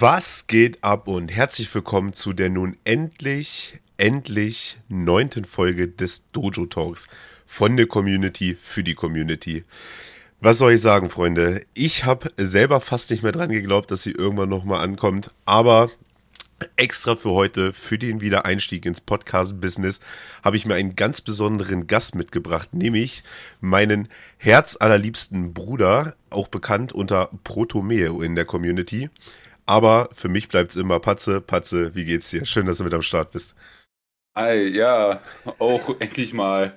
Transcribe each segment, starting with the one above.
Was geht ab und herzlich willkommen zu der nun endlich, endlich neunten Folge des Dojo Talks von der Community für die Community. Was soll ich sagen, Freunde? Ich habe selber fast nicht mehr dran geglaubt, dass sie irgendwann nochmal ankommt, aber extra für heute, für den Wiedereinstieg ins Podcast-Business, habe ich mir einen ganz besonderen Gast mitgebracht, nämlich meinen herzallerliebsten Bruder, auch bekannt unter Protomeo in der Community. Aber für mich bleibt es immer Patze. Patze, wie geht's dir? Schön, dass du mit am Start bist. Hi, ja, auch endlich mal.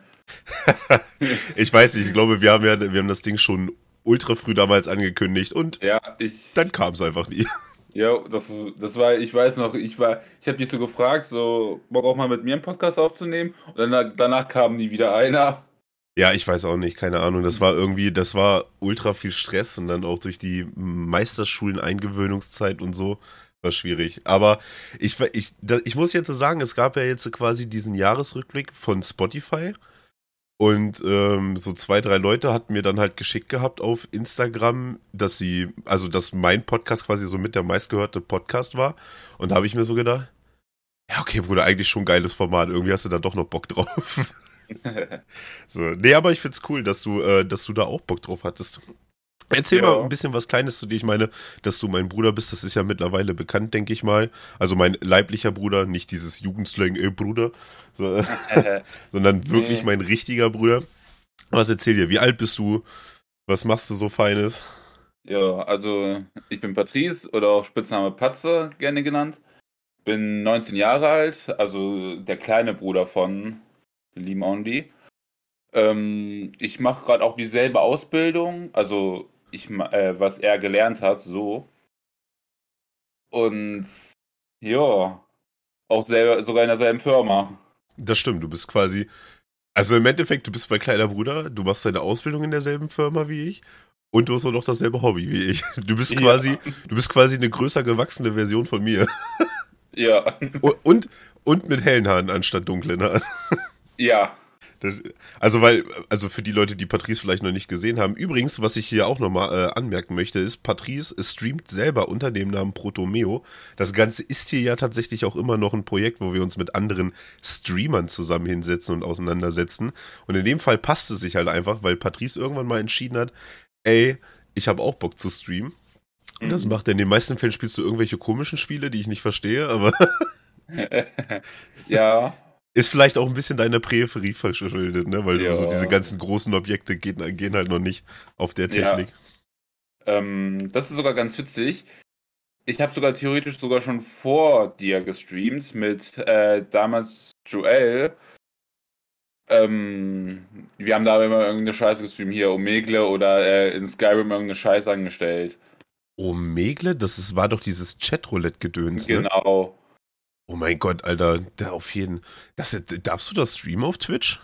ich weiß nicht, ich glaube, wir haben ja, wir haben das Ding schon ultra früh damals angekündigt und ja, ich, dann kam es einfach nie. Ja, das, das war, ich weiß noch, ich war, ich habe dich so gefragt, so Bock auch mal mit mir einen Podcast aufzunehmen und dann, danach kam nie wieder einer. Ja, ich weiß auch nicht, keine Ahnung. Das war irgendwie, das war ultra viel Stress und dann auch durch die Meisterschulen Eingewöhnungszeit und so war schwierig. Aber ich, ich, ich muss jetzt sagen, es gab ja jetzt quasi diesen Jahresrückblick von Spotify und ähm, so zwei, drei Leute hatten mir dann halt geschickt gehabt auf Instagram, dass sie, also dass mein Podcast quasi so mit der meistgehörte Podcast war. Und da habe ich mir so gedacht, ja, okay, Bruder, eigentlich schon ein geiles Format. Irgendwie hast du da doch noch Bock drauf. so, nee, aber ich find's cool, dass du, äh, dass du da auch Bock drauf hattest. Erzähl ja. mal ein bisschen was Kleines zu dir. Ich meine, dass du mein Bruder bist, das ist ja mittlerweile bekannt, denke ich mal. Also mein leiblicher Bruder, nicht dieses Jugendslang, ey Bruder, so, sondern wirklich nee. mein richtiger Bruder. Was erzähl dir? Wie alt bist du? Was machst du so Feines? Ja, also ich bin Patrice oder auch Spitzname Patze gerne genannt. Bin 19 Jahre alt, also der kleine Bruder von lieben Only. Ähm, ich mache gerade auch dieselbe Ausbildung, also ich, äh, was er gelernt hat, so. Und ja, auch selber, sogar in derselben Firma. Das stimmt, du bist quasi. Also im Endeffekt, du bist mein kleiner Bruder, du machst deine Ausbildung in derselben Firma wie ich und du hast auch noch dasselbe Hobby wie ich. Du bist quasi, ja. du bist quasi eine größer gewachsene Version von mir. Ja. Und, und mit hellen Haaren anstatt dunklen Haaren. Ja, also, weil, also für die Leute, die Patrice vielleicht noch nicht gesehen haben. Übrigens, was ich hier auch nochmal äh, anmerken möchte, ist, Patrice streamt selber unter dem Namen Protomeo. Das Ganze ist hier ja tatsächlich auch immer noch ein Projekt, wo wir uns mit anderen Streamern zusammen hinsetzen und auseinandersetzen. Und in dem Fall passt es sich halt einfach, weil Patrice irgendwann mal entschieden hat, ey, ich habe auch Bock zu streamen. Und das mhm. macht er. In den meisten Fällen spielst du irgendwelche komischen Spiele, die ich nicht verstehe, aber. ja. Ist vielleicht auch ein bisschen deiner Präferie verschuldet, ne? Weil ja. so diese ganzen großen Objekte gehen, gehen, halt noch nicht auf der Technik. Ja. Ähm, das ist sogar ganz witzig. Ich habe sogar theoretisch sogar schon vor dir gestreamt mit äh, damals Joel. Ähm, wir haben da immer irgendeine Scheiße gestreamt, hier Omegle oder äh, in Skyrim irgendeine Scheiße angestellt. Omegle? Das ist, war doch dieses Chatroulette-Gedöns, ne? Oh mein Gott, Alter, der auf jeden. Das, darfst du das streamen auf Twitch?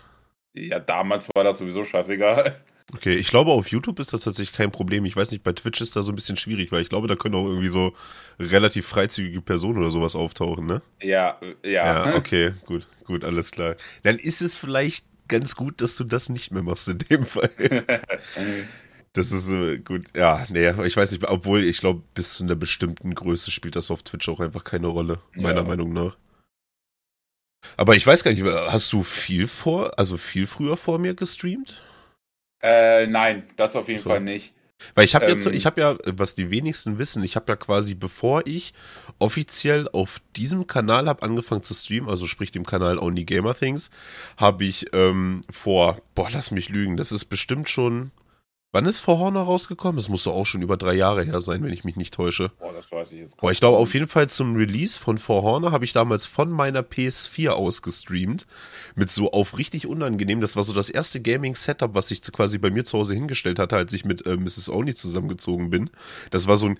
Ja, damals war das sowieso scheißegal. Okay, ich glaube, auf YouTube ist das tatsächlich kein Problem. Ich weiß nicht, bei Twitch ist da so ein bisschen schwierig, weil ich glaube, da können auch irgendwie so relativ freizügige Personen oder sowas auftauchen, ne? Ja, ja. Ja, okay, gut, gut, alles klar. Dann ist es vielleicht ganz gut, dass du das nicht mehr machst in dem Fall. Das ist äh, gut. Ja, nee, ich weiß nicht, obwohl ich glaube, bis zu einer bestimmten Größe spielt das auf Twitch auch einfach keine Rolle, meiner ja. Meinung nach. Aber ich weiß gar nicht, hast du viel vor, also viel früher vor mir gestreamt? Äh, nein, das auf jeden so. Fall nicht. Weil ich habe ähm, jetzt, ich habe ja, was die wenigsten wissen, ich habe ja quasi, bevor ich offiziell auf diesem Kanal habe angefangen zu streamen, also sprich dem Kanal Only Gamer Things, habe ich ähm, vor, boah, lass mich lügen, das ist bestimmt schon Wann ist For Honor rausgekommen? Es muss doch auch schon über drei Jahre her sein, wenn ich mich nicht täusche. Boah, das weiß ich jetzt. Boah, ich glaube auf jeden Fall zum Release von For Honor habe ich damals von meiner PS4 aus gestreamt. Mit so auf richtig unangenehm. Das war so das erste Gaming-Setup, was ich quasi bei mir zu Hause hingestellt hatte, als ich mit äh, Mrs. Oni zusammengezogen bin. Das war so ein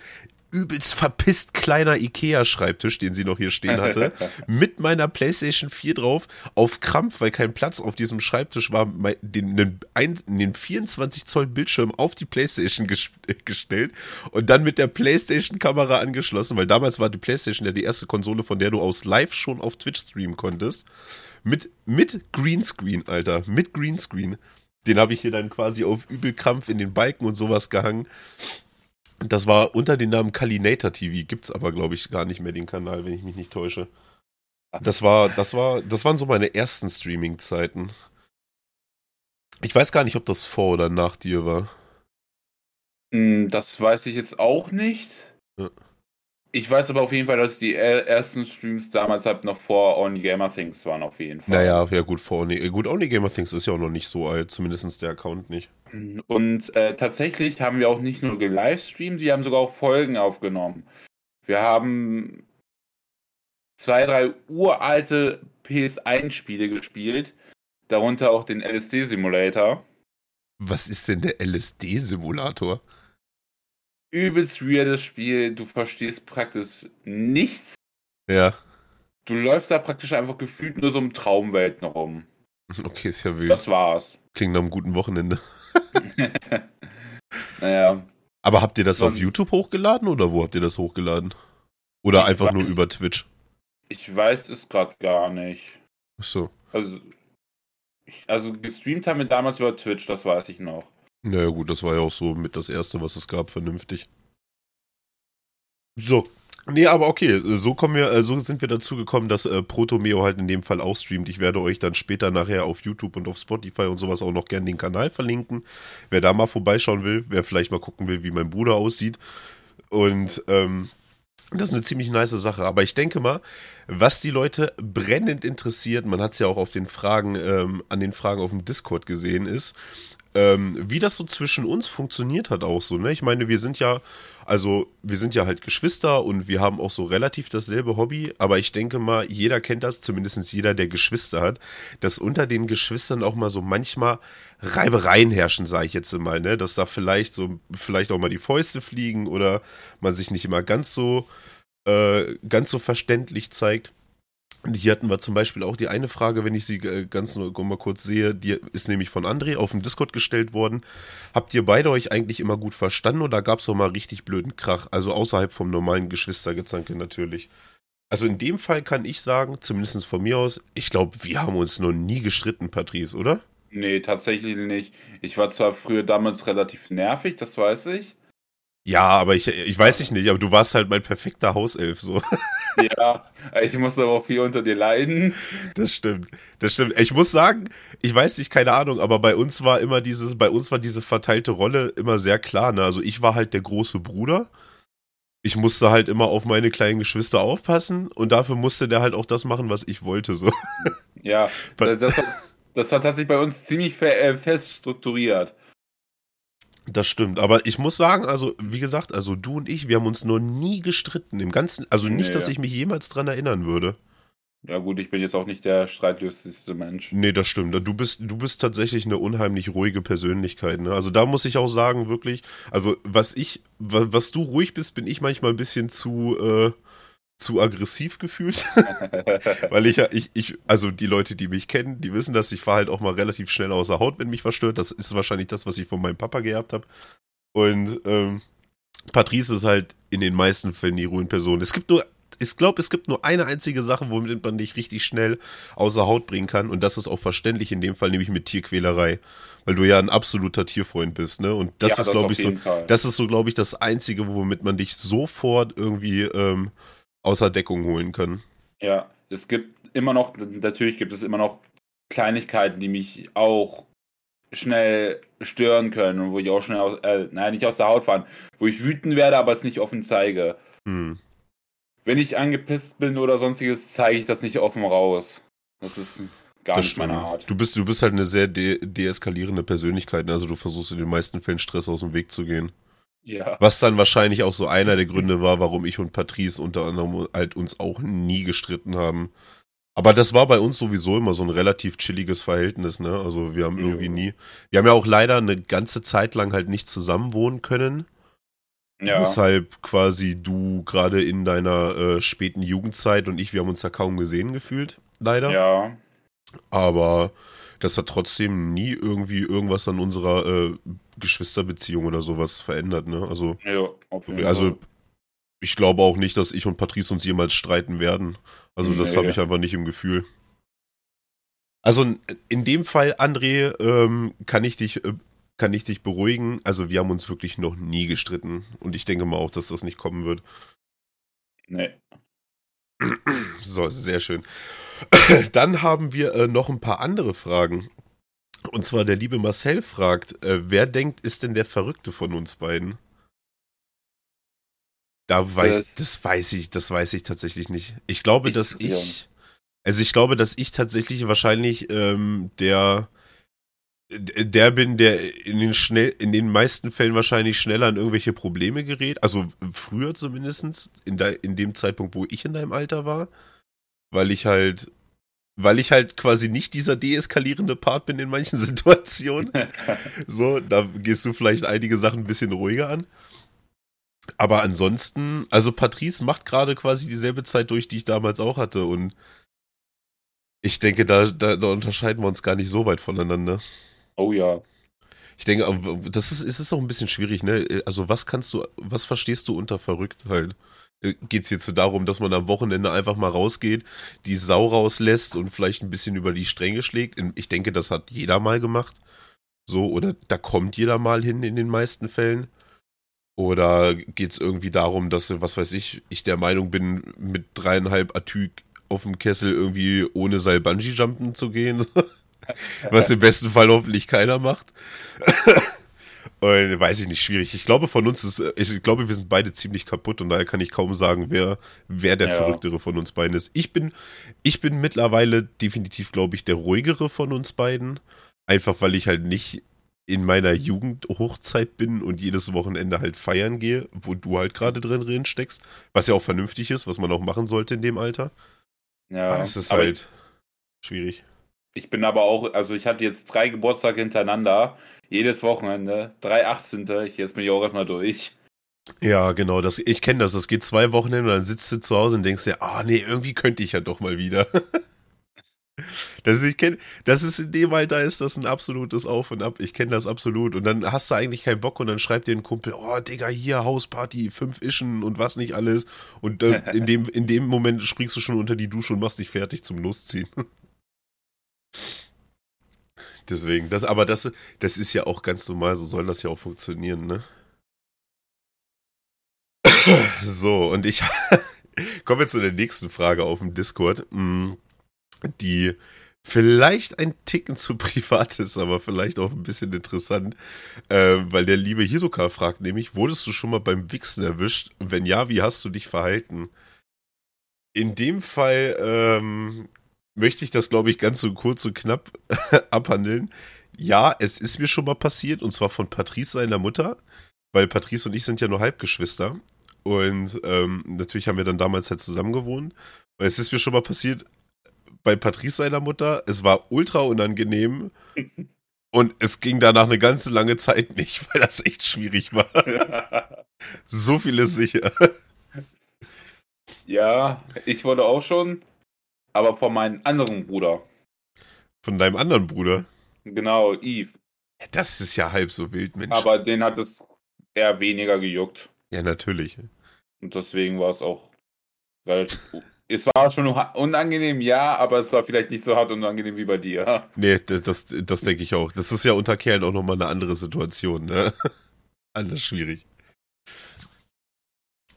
übelst verpisst kleiner Ikea-Schreibtisch, den sie noch hier stehen hatte, mit meiner PlayStation 4 drauf, auf Krampf, weil kein Platz auf diesem Schreibtisch war, den, den, den 24 Zoll Bildschirm auf die PlayStation gestellt und dann mit der PlayStation-Kamera angeschlossen, weil damals war die PlayStation ja die erste Konsole, von der du aus live schon auf Twitch streamen konntest. Mit, mit Greenscreen, Alter, mit Greenscreen. Den habe ich hier dann quasi auf Übelkrampf in den Balken und sowas gehangen. Das war unter dem Namen Kalinator TV. Gibt's aber, glaube ich, gar nicht mehr den Kanal, wenn ich mich nicht täusche. Das war, das war, das waren so meine ersten Streaming-Zeiten. Ich weiß gar nicht, ob das vor oder nach dir war. Hm, Das weiß ich jetzt auch nicht. Ja. Ich weiß aber auf jeden Fall, dass die er- ersten Streams damals halt noch vor Only Gamer Things waren, auf jeden Fall. Naja, ja gut, vor Only, gut, Only Gamer Things ist ja auch noch nicht so alt, zumindest der Account nicht. Und äh, tatsächlich haben wir auch nicht nur gelivestreamt, wir haben sogar auch Folgen aufgenommen. Wir haben zwei, drei uralte PS1-Spiele gespielt, darunter auch den LSD-Simulator. Was ist denn der LSD-Simulator? Übelst weirdes Spiel, du verstehst praktisch nichts. Ja, Du läufst da praktisch einfach gefühlt nur so im Traumwelten rum. okay, ist ja wild. Das war's. Klingt nach einem guten Wochenende. Naja, Aber habt ihr das auf YouTube hochgeladen oder wo habt ihr das hochgeladen? Oder einfach nur weiß. über Twitch? ich weiß es gerade gar nicht. Ach so. Also, ich, also gestreamt haben wir damals über Twitch, das weiß ich noch. Naja, gut, das war ja auch so mit das erste, was es gab, vernünftig. So. Nee, aber okay, so kommen wir, äh, so sind wir dazu gekommen, dass äh, Protomeo halt in dem Fall auch streamt. Ich werde euch dann später nachher auf YouTube und auf Spotify und sowas auch noch gerne den Kanal verlinken. Wer da mal vorbeischauen will, wer vielleicht mal gucken will, wie mein Bruder aussieht. Und ähm, das ist eine ziemlich nice Sache. Aber ich denke mal, was die Leute brennend interessiert, man hat es ja auch auf den Fragen, ähm, an den Fragen auf dem Discord gesehen, ist, ähm, wie das so zwischen uns funktioniert hat auch so, ne? Ich meine, wir sind ja, also wir sind ja halt Geschwister und wir haben auch so relativ dasselbe Hobby, aber ich denke mal, jeder kennt das, zumindest jeder, der Geschwister hat, dass unter den Geschwistern auch mal so manchmal Reibereien herrschen, sage ich jetzt mal, ne? Dass da vielleicht so, vielleicht auch mal die Fäuste fliegen oder man sich nicht immer ganz so, äh, ganz so verständlich zeigt. Hier hatten wir zum Beispiel auch die eine Frage, wenn ich sie äh, ganz nur mal kurz sehe, die ist nämlich von André auf dem Discord gestellt worden. Habt ihr beide euch eigentlich immer gut verstanden oder gab es auch mal richtig blöden Krach? Also außerhalb vom normalen Geschwistergezanke natürlich. Also in dem Fall kann ich sagen, zumindest von mir aus, ich glaube, wir haben uns noch nie gestritten, Patrice, oder? Nee, tatsächlich nicht. Ich war zwar früher damals relativ nervig, das weiß ich. Ja, aber ich, ich weiß ich nicht, aber du warst halt mein perfekter Hauself, so. Ja, ich musste aber auch viel unter dir leiden. Das stimmt, das stimmt. Ich muss sagen, ich weiß nicht, keine Ahnung, aber bei uns war immer dieses, bei uns war diese verteilte Rolle immer sehr klar. Ne? Also ich war halt der große Bruder. Ich musste halt immer auf meine kleinen Geschwister aufpassen und dafür musste der halt auch das machen, was ich wollte. So. Ja, das hat, das hat sich bei uns ziemlich äh, fest strukturiert. Das stimmt. Aber ich muss sagen, also wie gesagt, also du und ich, wir haben uns noch nie gestritten im Ganzen. Also nicht, Nee. dass ich mich jemals dran erinnern würde. Ja gut, ich bin jetzt auch nicht der streitlustigste Mensch. Nee, das stimmt. Du bist, du bist tatsächlich eine unheimlich ruhige Persönlichkeit. Ne? Also da muss ich auch sagen, wirklich, also was ich, wa- was du ruhig bist, bin ich manchmal ein bisschen zu, äh, zu aggressiv gefühlt. Weil ich ja, ich, ich, also die Leute, die mich kennen, die wissen, dass ich fahre halt auch mal relativ schnell außer Haut, wenn mich was stört. Das ist wahrscheinlich das, was ich von meinem Papa geerbt habe. Und ähm, Patrice ist halt in den meisten Fällen die ruhige Person. Es gibt nur, ich glaube, es gibt nur eine einzige Sache, womit man dich richtig schnell außer Haut bringen kann. Und das ist auch verständlich in dem Fall, nämlich mit Tierquälerei. Weil du ja ein absoluter Tierfreund bist, ne? Und das Ja, ist, glaube ich, so, Fall. das ist so, glaube ich, das Einzige, womit man dich sofort irgendwie ähm, außer Deckung holen kann. Ja, es gibt immer noch, natürlich gibt es immer noch Kleinigkeiten, die mich auch schnell stören können und wo ich auch schnell, aus, äh, nein, nicht aus der Haut fahren, wo ich wütend werde, aber es nicht offen zeige. Hm. Wenn ich angepisst bin oder sonstiges, zeige ich das nicht offen raus. Das ist gar Das nicht meine stimmt. Art. Du bist, du bist halt eine sehr de deeskalierende Persönlichkeit. ne? Also du versuchst in den meisten Fällen Stress aus dem Weg zu gehen. Ja. Was dann wahrscheinlich auch so einer der Gründe war, warum ich und Patrice unter anderem halt uns auch nie gestritten haben. Aber das war bei uns sowieso immer so ein relativ chilliges Verhältnis, ne? Also wir haben irgendwie nie. Wir haben ja auch leider eine ganze Zeit lang halt nicht zusammen wohnen können. Ja. Weshalb quasi du gerade in deiner äh, späten Jugendzeit und ich, wir haben uns da kaum gesehen gefühlt, leider. Ja. Aber das hat trotzdem nie irgendwie irgendwas an unserer äh, Geschwisterbeziehung oder sowas verändert, ne? Also, Ja, also ich glaube auch nicht, dass ich und Patrice uns jemals streiten werden. Also das Nee. habe ich einfach nicht im Gefühl. Also in dem Fall, André, ähm, kann ich dich äh, kann ich dich beruhigen. Also wir haben uns wirklich noch nie gestritten. Und ich denke mal auch, dass das nicht kommen wird. Nee. So, sehr schön. Dann haben wir äh, noch ein paar andere Fragen. Und zwar der liebe Marcel fragt, äh, wer denkt, ist denn der Verrückte von uns beiden? Da weiß, das weiß ich, das weiß ich tatsächlich nicht. Ich glaube, Ich dass ich, also ich glaube, dass ich tatsächlich wahrscheinlich ähm, der, der bin, der in den schnell, in den meisten Fällen wahrscheinlich schneller in irgendwelche Probleme gerät. Also früher zumindest in, de, in dem Zeitpunkt, wo ich in deinem Alter war, weil ich halt, weil ich halt quasi nicht dieser deeskalierende Part bin in manchen Situationen. So, da gehst du vielleicht einige Sachen ein bisschen ruhiger an. Aber ansonsten, also Patrice macht gerade quasi dieselbe Zeit durch, die ich damals auch hatte. Und ich denke, da, da, da unterscheiden wir uns gar nicht so weit voneinander. Oh ja. Ich denke, das ist, es ist auch ein bisschen schwierig, ne? Also, was kannst du, was verstehst du unter verrückt halt? Geht es jetzt darum, dass man am Wochenende einfach mal rausgeht, die Sau rauslässt und vielleicht ein bisschen über die Stränge schlägt? Ich denke, das hat jeder mal gemacht. So, oder da kommt jeder mal hin in den meisten Fällen. Oder geht es irgendwie darum, dass, was weiß ich, ich der Meinung bin, mit dreieinhalb Atü auf dem Kessel irgendwie ohne Seil Bungee-Jumpen zu gehen? was im besten Fall hoffentlich keiner macht. Und, weiß ich nicht, schwierig. Ich glaube, von uns ist, ich glaube, wir sind beide ziemlich kaputt und daher kann ich kaum sagen, wer, wer der Ja. Verrücktere von uns beiden ist. Ich bin, ich bin mittlerweile definitiv, glaube ich, der ruhigere von uns beiden. Einfach weil ich halt nicht in meiner Jugendhochzeit bin und jedes Wochenende halt feiern gehe, wo du halt gerade drin, drin steckst. Was ja auch vernünftig ist, was man auch machen sollte in dem Alter. Ja. Aber es ist halt schwierig. Ich bin aber auch, also ich hatte jetzt drei Geburtstage hintereinander, jedes Wochenende, drei 18. Ich, jetzt bin ich auch erstmal durch. Ja, genau, das, ich kenne das. Das geht zwei Wochen hin und dann sitzt du zu Hause und denkst dir, ah nee, irgendwie könnte ich ja doch mal wieder. Das, ich kenn, das ist in dem Alter ist das ein absolutes Auf und Ab. Ich kenne das absolut. Und dann hast du eigentlich keinen Bock und dann schreibt dir ein Kumpel, oh Digga, hier Hausparty, fünf Ischen und was nicht alles. Und äh, in, dem, in dem Moment springst du schon unter die Dusche und machst dich fertig zum Losziehen. Deswegen, das, aber das, das ist ja auch ganz normal, so soll das ja auch funktionieren, ne? So, und ich kommen wir zu der nächsten Frage auf dem Discord, mm, die vielleicht ein Ticken zu privat ist, aber vielleicht auch ein bisschen interessant, äh, weil der liebe Hisoka fragt nämlich, wurdest du schon mal beim Wichsen erwischt? Wenn ja, wie hast du dich verhalten? In dem Fall ähm, möchte ich das, glaube ich, ganz so kurz und knapp abhandeln. Ja, es ist mir schon mal passiert, und zwar von Patrice seiner Mutter, weil Patrice und ich sind ja nur Halbgeschwister. Und ähm, natürlich haben wir dann damals halt zusammen gewohnt. Und es ist mir schon mal passiert, bei Patrice seiner Mutter, es war ultra unangenehm und es ging danach eine ganze lange Zeit nicht, weil das echt schwierig war. So viel ist sicher. ja, ich wurde auch schon, aber von meinem anderen Bruder. Von deinem anderen Bruder. Genau, Eve. Ja, das ist ja halb so wild, Mensch. Aber den hat es eher weniger gejuckt. ja, natürlich. Und deswegen war es auch relativ. es war schon unangenehm, ja, aber es war vielleicht nicht so hart unangenehm wie bei dir. Nee, das, das, denke ich auch. Das ist ja unter Kerlen auch nochmal eine andere Situation, ne? Anders schwierig.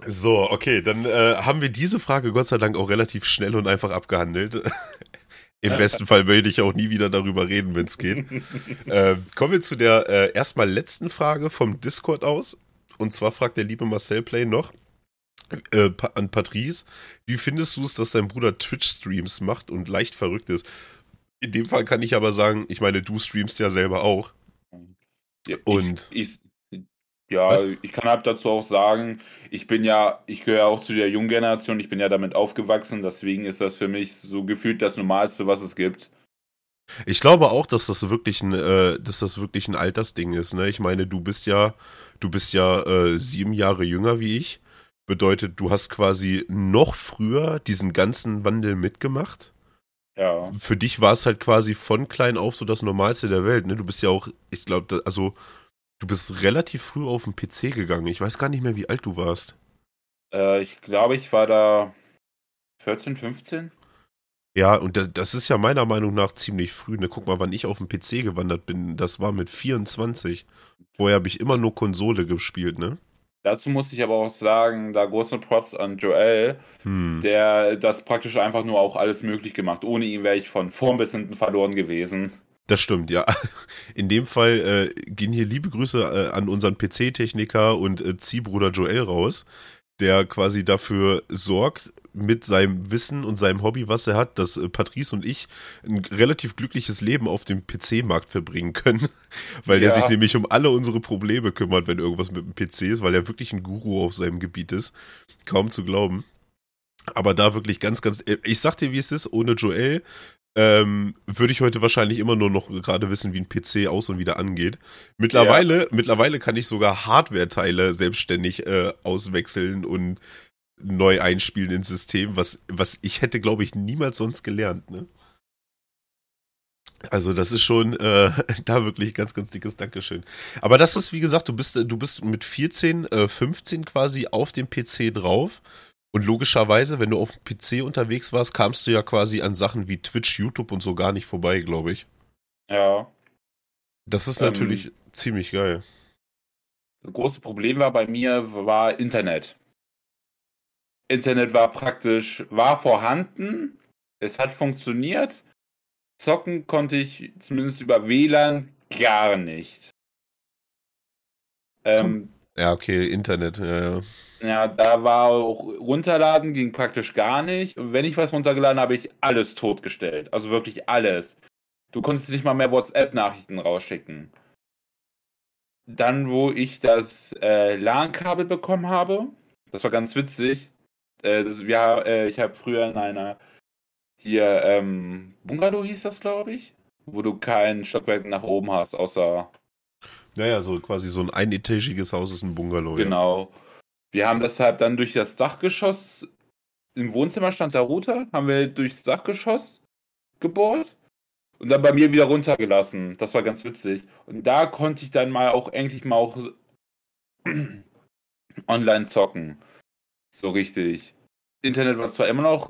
So, okay, dann äh, haben wir diese Frage Gott sei Dank auch relativ schnell und einfach abgehandelt. Im besten Fall möchte ich auch nie wieder darüber reden, wenn es geht. äh, kommen wir zu der äh, erstmal letzten Frage vom Discord aus. Und zwar fragt der liebe Marcel Play noch äh, an Patrice, wie findest du es, dass dein Bruder Twitch-Streams macht und leicht verrückt ist? In dem Fall kann ich aber sagen, ich meine, du streamst ja selber auch. Ja, Und- Ich, ich, ja, Was? ich kann halt dazu auch sagen, ich bin ja, ich gehöre auch zu der jungen Generation, ich bin ja damit aufgewachsen, deswegen ist das für mich so gefühlt das Normalste, was es gibt. Ich glaube auch, dass das wirklich ein, äh, dass das wirklich ein Altersding ist. Ne? Ich meine, du bist ja, du bist ja äh, sieben Jahre jünger wie ich. Bedeutet, du hast quasi noch früher diesen ganzen Wandel mitgemacht. Ja. Für dich war es halt quasi von klein auf so das Normalste der Welt. Ne? Du bist ja auch, ich glaube, also du bist relativ früh auf den PC gegangen. Ich weiß gar nicht mehr, wie alt du warst. Äh, ich glaube, ich war da 14, 15. Ja, und das ist ja meiner Meinung nach ziemlich früh. Ne? Guck mal, wann ich auf dem PC gewandert bin. Das war mit 24. Vorher habe ich immer nur Konsole gespielt, ne? Dazu muss ich aber auch sagen, da große Props an Joel, hm. der das praktisch einfach nur auch alles möglich gemacht. Ohne ihn wäre ich von vorn bis hinten verloren gewesen. Das stimmt, ja. In dem Fall äh, gehen hier liebe Grüße äh, an unseren PC-Techniker und äh, Ziehbruder Joel raus, der quasi dafür sorgt, mit seinem Wissen und seinem Hobby, was er hat, dass äh, Patrice und ich ein relativ glückliches Leben auf dem PC-Markt verbringen können, weil ja. er sich nämlich um alle unsere Probleme kümmert, wenn irgendwas mit dem PC ist, weil er wirklich ein Guru auf seinem Gebiet ist. Kaum zu glauben. Aber da wirklich ganz, ganz. Äh, ich sag dir, wie es ist, ohne Joel ähm, würde ich heute wahrscheinlich immer nur noch gerade wissen, wie ein PC aus und wieder angeht. Mittlerweile, ja. mittlerweile kann ich sogar Hardware-Teile selbstständig äh, auswechseln und neu einspielen ins System, was, was ich hätte, glaube ich, niemals sonst gelernt. Ne? Also das ist schon äh, da wirklich ganz, ganz dickes Dankeschön. Aber das ist, wie gesagt, du bist, du bist mit 14, äh, 15 quasi auf dem PC drauf. Und logischerweise, wenn du auf dem PC unterwegs warst, kamst du ja quasi an Sachen wie Twitch, YouTube und so gar nicht vorbei, glaube ich. Ja. Das ist natürlich ähm, ziemlich geil. Das große Problem war bei mir, war Internet. Internet war praktisch, war vorhanden, es hat funktioniert. Zocken konnte ich zumindest über WLAN gar nicht. Ähm, ja, okay, Internet, ja, ja. Ja, da war auch runterladen ging praktisch gar nicht. Und wenn ich was runtergeladen habe, ich alles totgestellt. Also wirklich alles. Du konntest nicht mal mehr WhatsApp-Nachrichten rausschicken. Dann, wo ich das äh, LAN-Kabel bekommen habe, das war ganz witzig. Äh, das, ja, äh, ich habe früher in einer hier ähm, Bungalow hieß das, glaube ich, wo du kein Stockwerk nach oben hast, außer. Naja, so quasi so ein einetagiges Haus ist ein Bungalow. Genau. Ja. Wir haben deshalb dann durch das Dachgeschoss, im Wohnzimmer stand der Router, haben wir durchs Dachgeschoss gebohrt und dann bei mir wieder runtergelassen. Das war ganz witzig. Und da konnte ich dann mal auch endlich mal auch online zocken. So richtig. Internet war zwar immer noch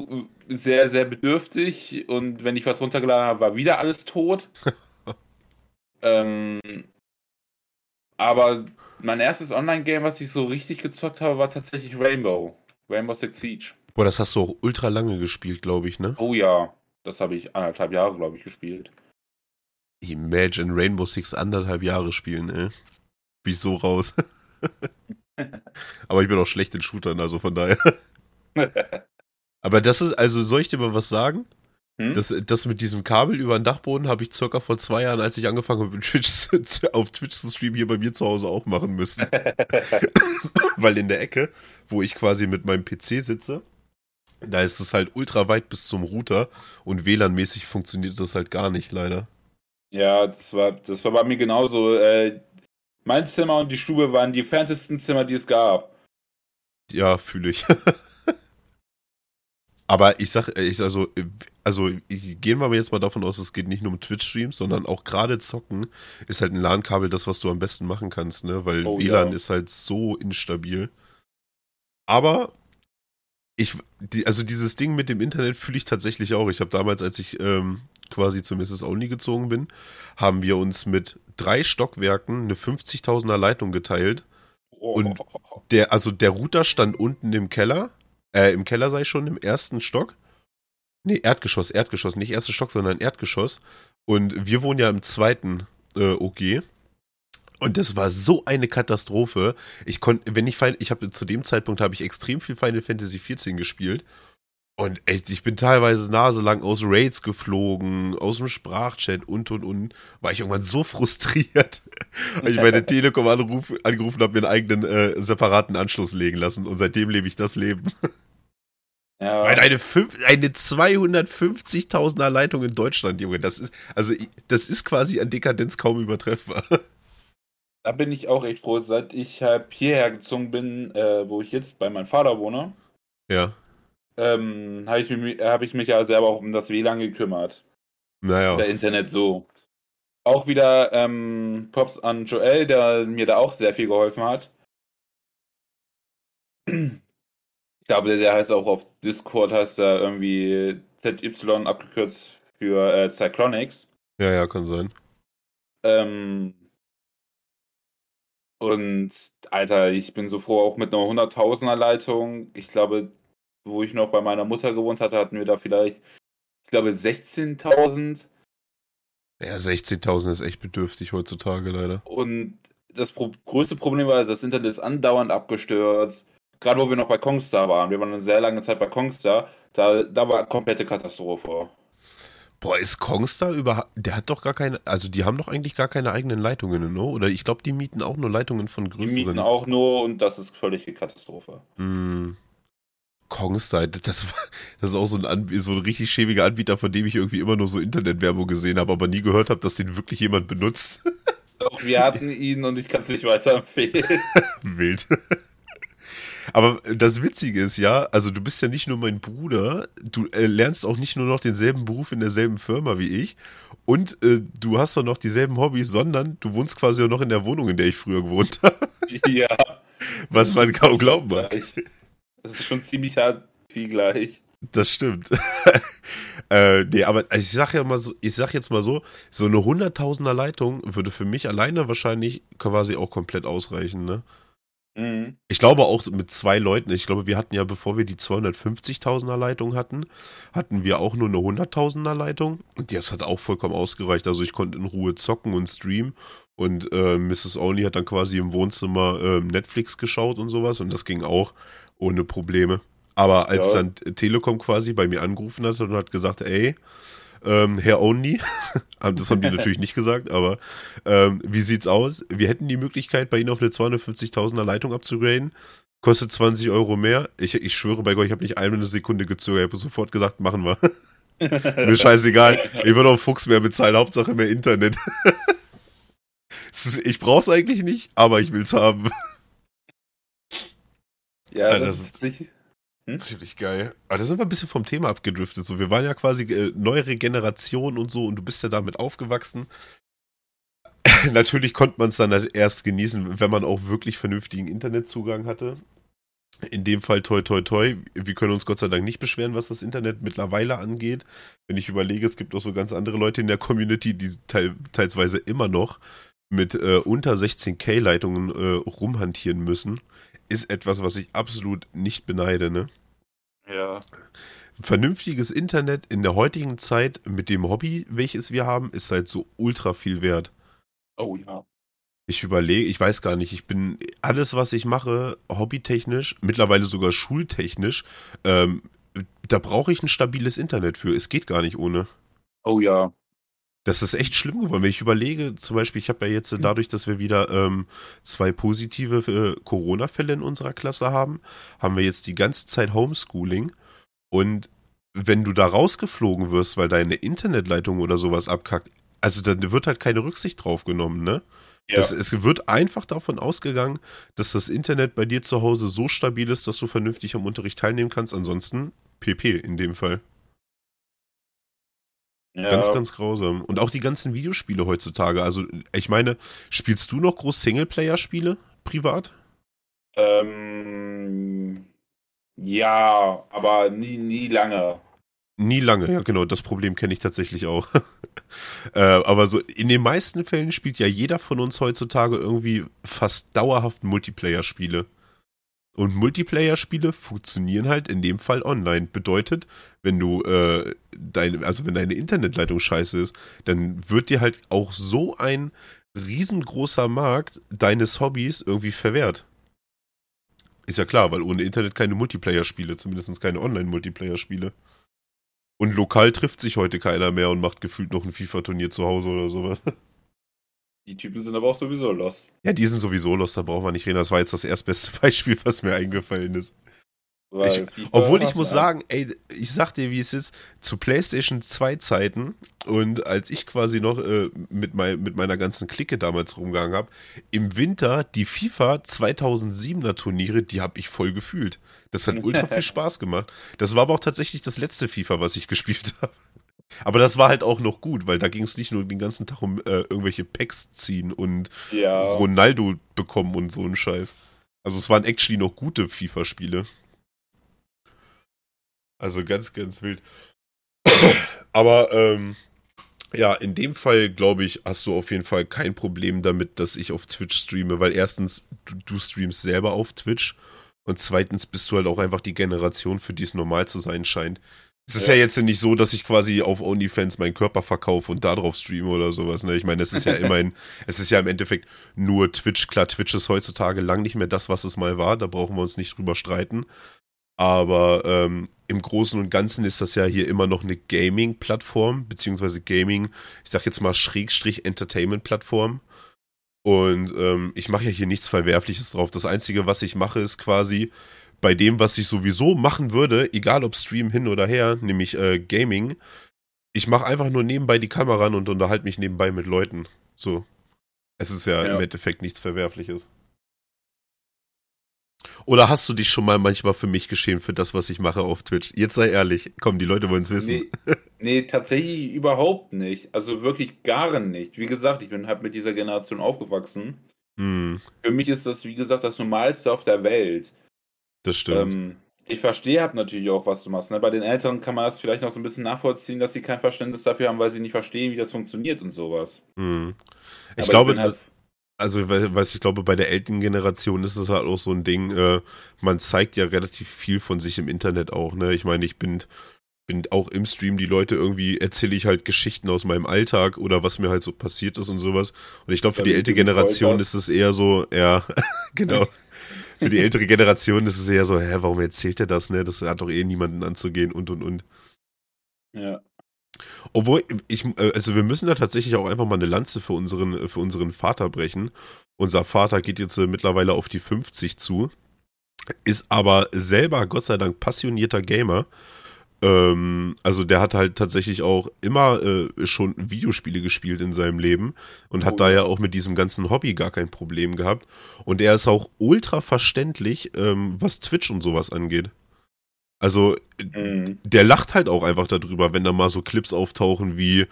sehr, sehr bedürftig und wenn ich was runtergeladen habe, war wieder alles tot. ähm, aber mein erstes Online-Game, was ich so richtig gezockt habe, war tatsächlich Rainbow. Rainbow Six Siege. Boah, das hast du auch ultra lange gespielt, glaube ich, ne? Oh ja, das habe ich anderthalb Jahre, glaube ich, gespielt. Imagine Rainbow Six anderthalb Jahre spielen, ey. Bin ich so raus. Aber ich bin auch schlecht in Shootern, also von daher. Aber das ist, also soll ich dir mal was sagen? Hm? Das, das mit diesem Kabel über den Dachboden habe ich circa vor zwei Jahren, als ich angefangen habe, Twitch, auf Twitch zu streamen, hier bei mir zu Hause auch machen müssen. Weil in der Ecke, wo ich quasi mit meinem PC sitze, da ist es halt ultra weit bis zum Router und WLAN-mäßig funktioniert das halt gar nicht, leider. Ja, das war, das war bei mir genauso. Äh, mein Zimmer und die Stube waren die entferntesten Zimmer, die es gab. Ja, fühle ich. Aber ich sag, ich also, also gehen wir jetzt mal davon aus, es geht nicht nur um Twitch-Streams, sondern auch gerade zocken ist halt ein LAN-Kabel das, was du am besten machen kannst, ne? Weil oh, WLAN ja. ist halt so instabil. Aber ich, die, also dieses Ding mit dem Internet fühle ich tatsächlich auch. Ich habe damals, als ich ähm, quasi zum Mrs. Only gezogen bin, haben wir uns mit drei Stockwerken eine 50.000er Leitung geteilt. Oh. Und der, also der Router stand unten im Keller äh, im Keller sei ich schon, im ersten Stock. Nee, Erdgeschoss, Erdgeschoss, nicht erster Stock, sondern Erdgeschoss. Und wir wohnen ja im zweiten äh, OG. Und das war so eine Katastrophe. Ich konnte, wenn ich, ich habe zu dem Zeitpunkt habe ich extrem viel Final Fantasy 14 gespielt und echt, ich bin teilweise naselang aus Raids geflogen, aus dem Sprachchat und und und. War ich irgendwann so frustriert, weil ich meine Telekom anruf, angerufen habe, mir einen eigenen äh, separaten Anschluss legen lassen. Und seitdem lebe ich das Leben. Ja. Weil eine, eine 250.000er Leitung in Deutschland, Junge, das ist, also, das ist quasi an Dekadenz kaum übertreffbar. Da bin ich auch echt froh, seit ich halt hierher gezogen bin, äh, wo ich jetzt bei meinem Vater wohne. Ja ähm, habe ich, hab ich mich ja selber auch um das WLAN gekümmert. Naja. Der Internet so. Auch wieder ähm, Props an Joel, der mir da auch sehr viel geholfen hat. Ich glaube, der heißt auch auf Discord, heißt er irgendwie ZY abgekürzt für äh, Cyclonics. Ja, ja, kann sein. Ähm, und Alter, ich bin so froh, auch mit einer 100.000er Leitung. Ich glaube, wo ich noch bei meiner Mutter gewohnt hatte, hatten wir da vielleicht, ich glaube, 16.000. Ja, 16.000 ist echt bedürftig heutzutage leider. Und das pro größte Problem war, das Internet ist andauernd abgestürzt. Gerade wo wir noch bei Kongstar waren. Wir waren eine sehr lange Zeit bei Kongstar. Da, da war komplette Katastrophe. Boah, ist Kongstar überhaupt. Der hat doch gar keine. Also, die haben doch eigentlich gar keine eigenen Leitungen, ne? Oder ich glaube, die mieten auch nur Leitungen von größeren. Die mieten auch nur und das ist völlige Katastrophe. Hm. Kongstar, das, das ist auch so ein, so ein richtig schäbiger Anbieter, von dem ich irgendwie immer nur so Internetwerbung gesehen habe, aber nie gehört habe, dass den wirklich jemand benutzt. Doch, wir hatten ihn und ich kann es nicht weiterempfehlen. Wild. Aber das Witzige ist ja, also du bist ja nicht nur mein Bruder, du äh, lernst auch nicht nur noch denselben Beruf in derselben Firma wie ich und äh, du hast doch noch dieselben Hobbys, sondern du wohnst quasi auch noch in der Wohnung, in der ich früher gewohnt habe. Ja. Was man kaum glauben mag. Das ist schon ziemlich hart wie gleich. Das stimmt. äh, nee, aber ich sag ja mal so, ich sag jetzt mal so, so eine hunderttausender Leitung würde für mich alleine wahrscheinlich quasi auch komplett ausreichen, ne? Mhm. Ich glaube auch mit zwei Leuten, ich glaube, wir hatten ja, bevor wir die 250.000er Leitung hatten, hatten wir auch nur eine 100.000er Leitung. Und das hat auch vollkommen ausgereicht. Also ich konnte in Ruhe zocken und streamen. Und äh, Mrs. Only hat dann quasi im Wohnzimmer äh, Netflix geschaut und sowas. Und das ging auch ohne Probleme. Aber als ja. dann Telekom quasi bei mir angerufen hat und hat gesagt, ey, ähm, Herr Only, das haben die natürlich nicht gesagt, aber ähm, wie sieht's aus? Wir hätten die Möglichkeit, bei Ihnen auf eine 250.000er Leitung abzugraden. Kostet 20 Euro mehr. Ich, ich schwöre bei Gott, ich habe nicht eine Sekunde gezögert. Ich habe sofort gesagt, machen wir. Mir scheißegal. Ich würde auch Fuchs mehr bezahlen. Hauptsache mehr Internet. ich brauch's eigentlich nicht, aber ich will's haben. Ja, das, das ist nicht. Hm? Ziemlich geil. Aber da sind wir ein bisschen vom Thema abgedriftet. So, wir waren ja quasi äh, neuere Generation und so und du bist ja damit aufgewachsen. Natürlich konnte man es dann halt erst genießen, wenn man auch wirklich vernünftigen Internetzugang hatte. In dem Fall toi toi toi. Wir können uns Gott sei Dank nicht beschweren, was das Internet mittlerweile angeht. Wenn ich überlege, es gibt auch so ganz andere Leute in der Community, die teil teilweise immer noch mit äh, unter 16k Leitungen äh, rumhantieren müssen ist etwas, was ich absolut nicht beneide, ne? Ja. Vernünftiges Internet in der heutigen Zeit mit dem Hobby, welches wir haben, ist halt so ultra viel wert. Oh ja. Ich überlege, ich weiß gar nicht, ich bin alles, was ich mache, hobbytechnisch, mittlerweile sogar schultechnisch, ähm, da brauche ich ein stabiles Internet für. Es geht gar nicht ohne. Oh ja. Das ist echt schlimm geworden. Wenn ich überlege, zum Beispiel, ich habe ja jetzt hm. dadurch, dass wir wieder ähm, zwei positive äh, Corona-Fälle in unserer Klasse haben, haben wir jetzt die ganze Zeit Homeschooling. Und wenn du da rausgeflogen wirst, weil deine Internetleitung oder sowas abkackt, also dann wird halt keine Rücksicht drauf genommen, ne? Ja. Das, es wird einfach davon ausgegangen, dass das Internet bei dir zu Hause so stabil ist, dass du vernünftig am Unterricht teilnehmen kannst. Ansonsten PP in dem Fall. Ja. Ganz, ganz grausam. Und auch die ganzen Videospiele heutzutage. Also, ich meine, spielst du noch groß Singleplayer-Spiele privat? Ähm, ja, aber nie, nie lange. Nie lange, ja, genau. Das Problem kenne ich tatsächlich auch. äh, aber so in den meisten Fällen spielt ja jeder von uns heutzutage irgendwie fast dauerhaft Multiplayer-Spiele. Und Multiplayer-Spiele funktionieren halt in dem Fall online. Bedeutet, wenn du äh, deine, also wenn deine Internetleitung scheiße ist, dann wird dir halt auch so ein riesengroßer Markt deines Hobbys irgendwie verwehrt. Ist ja klar, weil ohne Internet keine Multiplayer-Spiele, zumindest keine Online-Multiplayer-Spiele. Und lokal trifft sich heute keiner mehr und macht gefühlt noch ein FIFA-Turnier zu Hause oder sowas. Die Typen sind aber auch sowieso lost. Ja, die sind sowieso lost, da brauchen wir nicht reden. Das war jetzt das erstbeste Beispiel, was mir eingefallen ist. Ich, obwohl ich muss sagen, ey, ich sag dir, wie es ist, zu PlayStation 2 Zeiten und als ich quasi noch äh, mit, mein, mit meiner ganzen Clique damals rumgegangen habe, im Winter die FIFA 2007er Turniere, die habe ich voll gefühlt. Das hat ultra viel Spaß gemacht. Das war aber auch tatsächlich das letzte FIFA, was ich gespielt habe. Aber das war halt auch noch gut, weil da ging es nicht nur den ganzen Tag um äh, irgendwelche Packs ziehen und ja. Ronaldo bekommen und so ein Scheiß. Also es waren actually noch gute FIFA-Spiele. Also ganz, ganz wild. Aber ähm, ja, in dem Fall, glaube ich, hast du auf jeden Fall kein Problem damit, dass ich auf Twitch streame, weil erstens, du, du streamst selber auf Twitch und zweitens bist du halt auch einfach die Generation, für die es normal zu sein scheint. Es ist ja. ja jetzt nicht so, dass ich quasi auf OnlyFans meinen Körper verkaufe und darauf streame oder sowas. Ne? Ich meine, es ist ja immerhin, es ist ja im Endeffekt nur Twitch. Klar, Twitch ist heutzutage lang nicht mehr das, was es mal war. Da brauchen wir uns nicht drüber streiten. Aber ähm, im Großen und Ganzen ist das ja hier immer noch eine Gaming-Plattform, beziehungsweise Gaming, ich sag jetzt mal Schrägstrich Entertainment-Plattform. Und ähm, ich mache ja hier nichts Verwerfliches drauf. Das Einzige, was ich mache, ist quasi bei dem, was ich sowieso machen würde, egal ob Stream hin oder her, nämlich äh, Gaming. Ich mache einfach nur nebenbei die Kamera an und unterhalte mich nebenbei mit Leuten. So. Es ist ja, ja. im Endeffekt nichts Verwerfliches. Oder hast du dich schon mal manchmal für mich geschämt für das, was ich mache auf Twitch? Jetzt sei ehrlich, komm, die Leute wollen es wissen. Nee, nee, tatsächlich überhaupt nicht. Also wirklich gar nicht. Wie gesagt, ich bin halt mit dieser Generation aufgewachsen. Hm. Für mich ist das, wie gesagt, das Normalste auf der Welt. Das stimmt. Ähm, ich verstehe halt natürlich auch, was du machst. Ne? Bei den Eltern kann man das vielleicht noch so ein bisschen nachvollziehen, dass sie kein Verständnis dafür haben, weil sie nicht verstehen, wie das funktioniert und sowas. Hm. Ich Aber glaube, ich halt also, weiß ich glaube, bei der älteren Generation ist es halt auch so ein Ding, äh, man zeigt ja relativ viel von sich im Internet auch, ne? Ich meine, ich bin, bin auch im Stream, die Leute irgendwie erzähle ich halt Geschichten aus meinem Alltag oder was mir halt so passiert ist und sowas. Und ich glaube, für die ältere Generation ist es eher so, ja, genau. für die ältere Generation ist es eher so, hä, warum erzählt er das, ne? Das hat doch eh niemanden anzugehen und und und. Ja. Obwohl, ich, äh, also wir müssen da tatsächlich auch einfach mal eine Lanze für unseren, für unseren Vater brechen. Unser Vater geht jetzt äh, mittlerweile auf die 50 zu, ist aber selber, Gott sei Dank, passionierter Gamer. Ähm, also der hat halt tatsächlich auch immer äh, schon Videospiele gespielt in seinem Leben und hat oh. da ja auch mit diesem ganzen Hobby gar kein Problem gehabt. Und er ist auch ultra verständlich, ähm, was Twitch und sowas angeht. Also, mhm. der lacht halt auch einfach darüber, wenn da mal so Clips auftauchen wie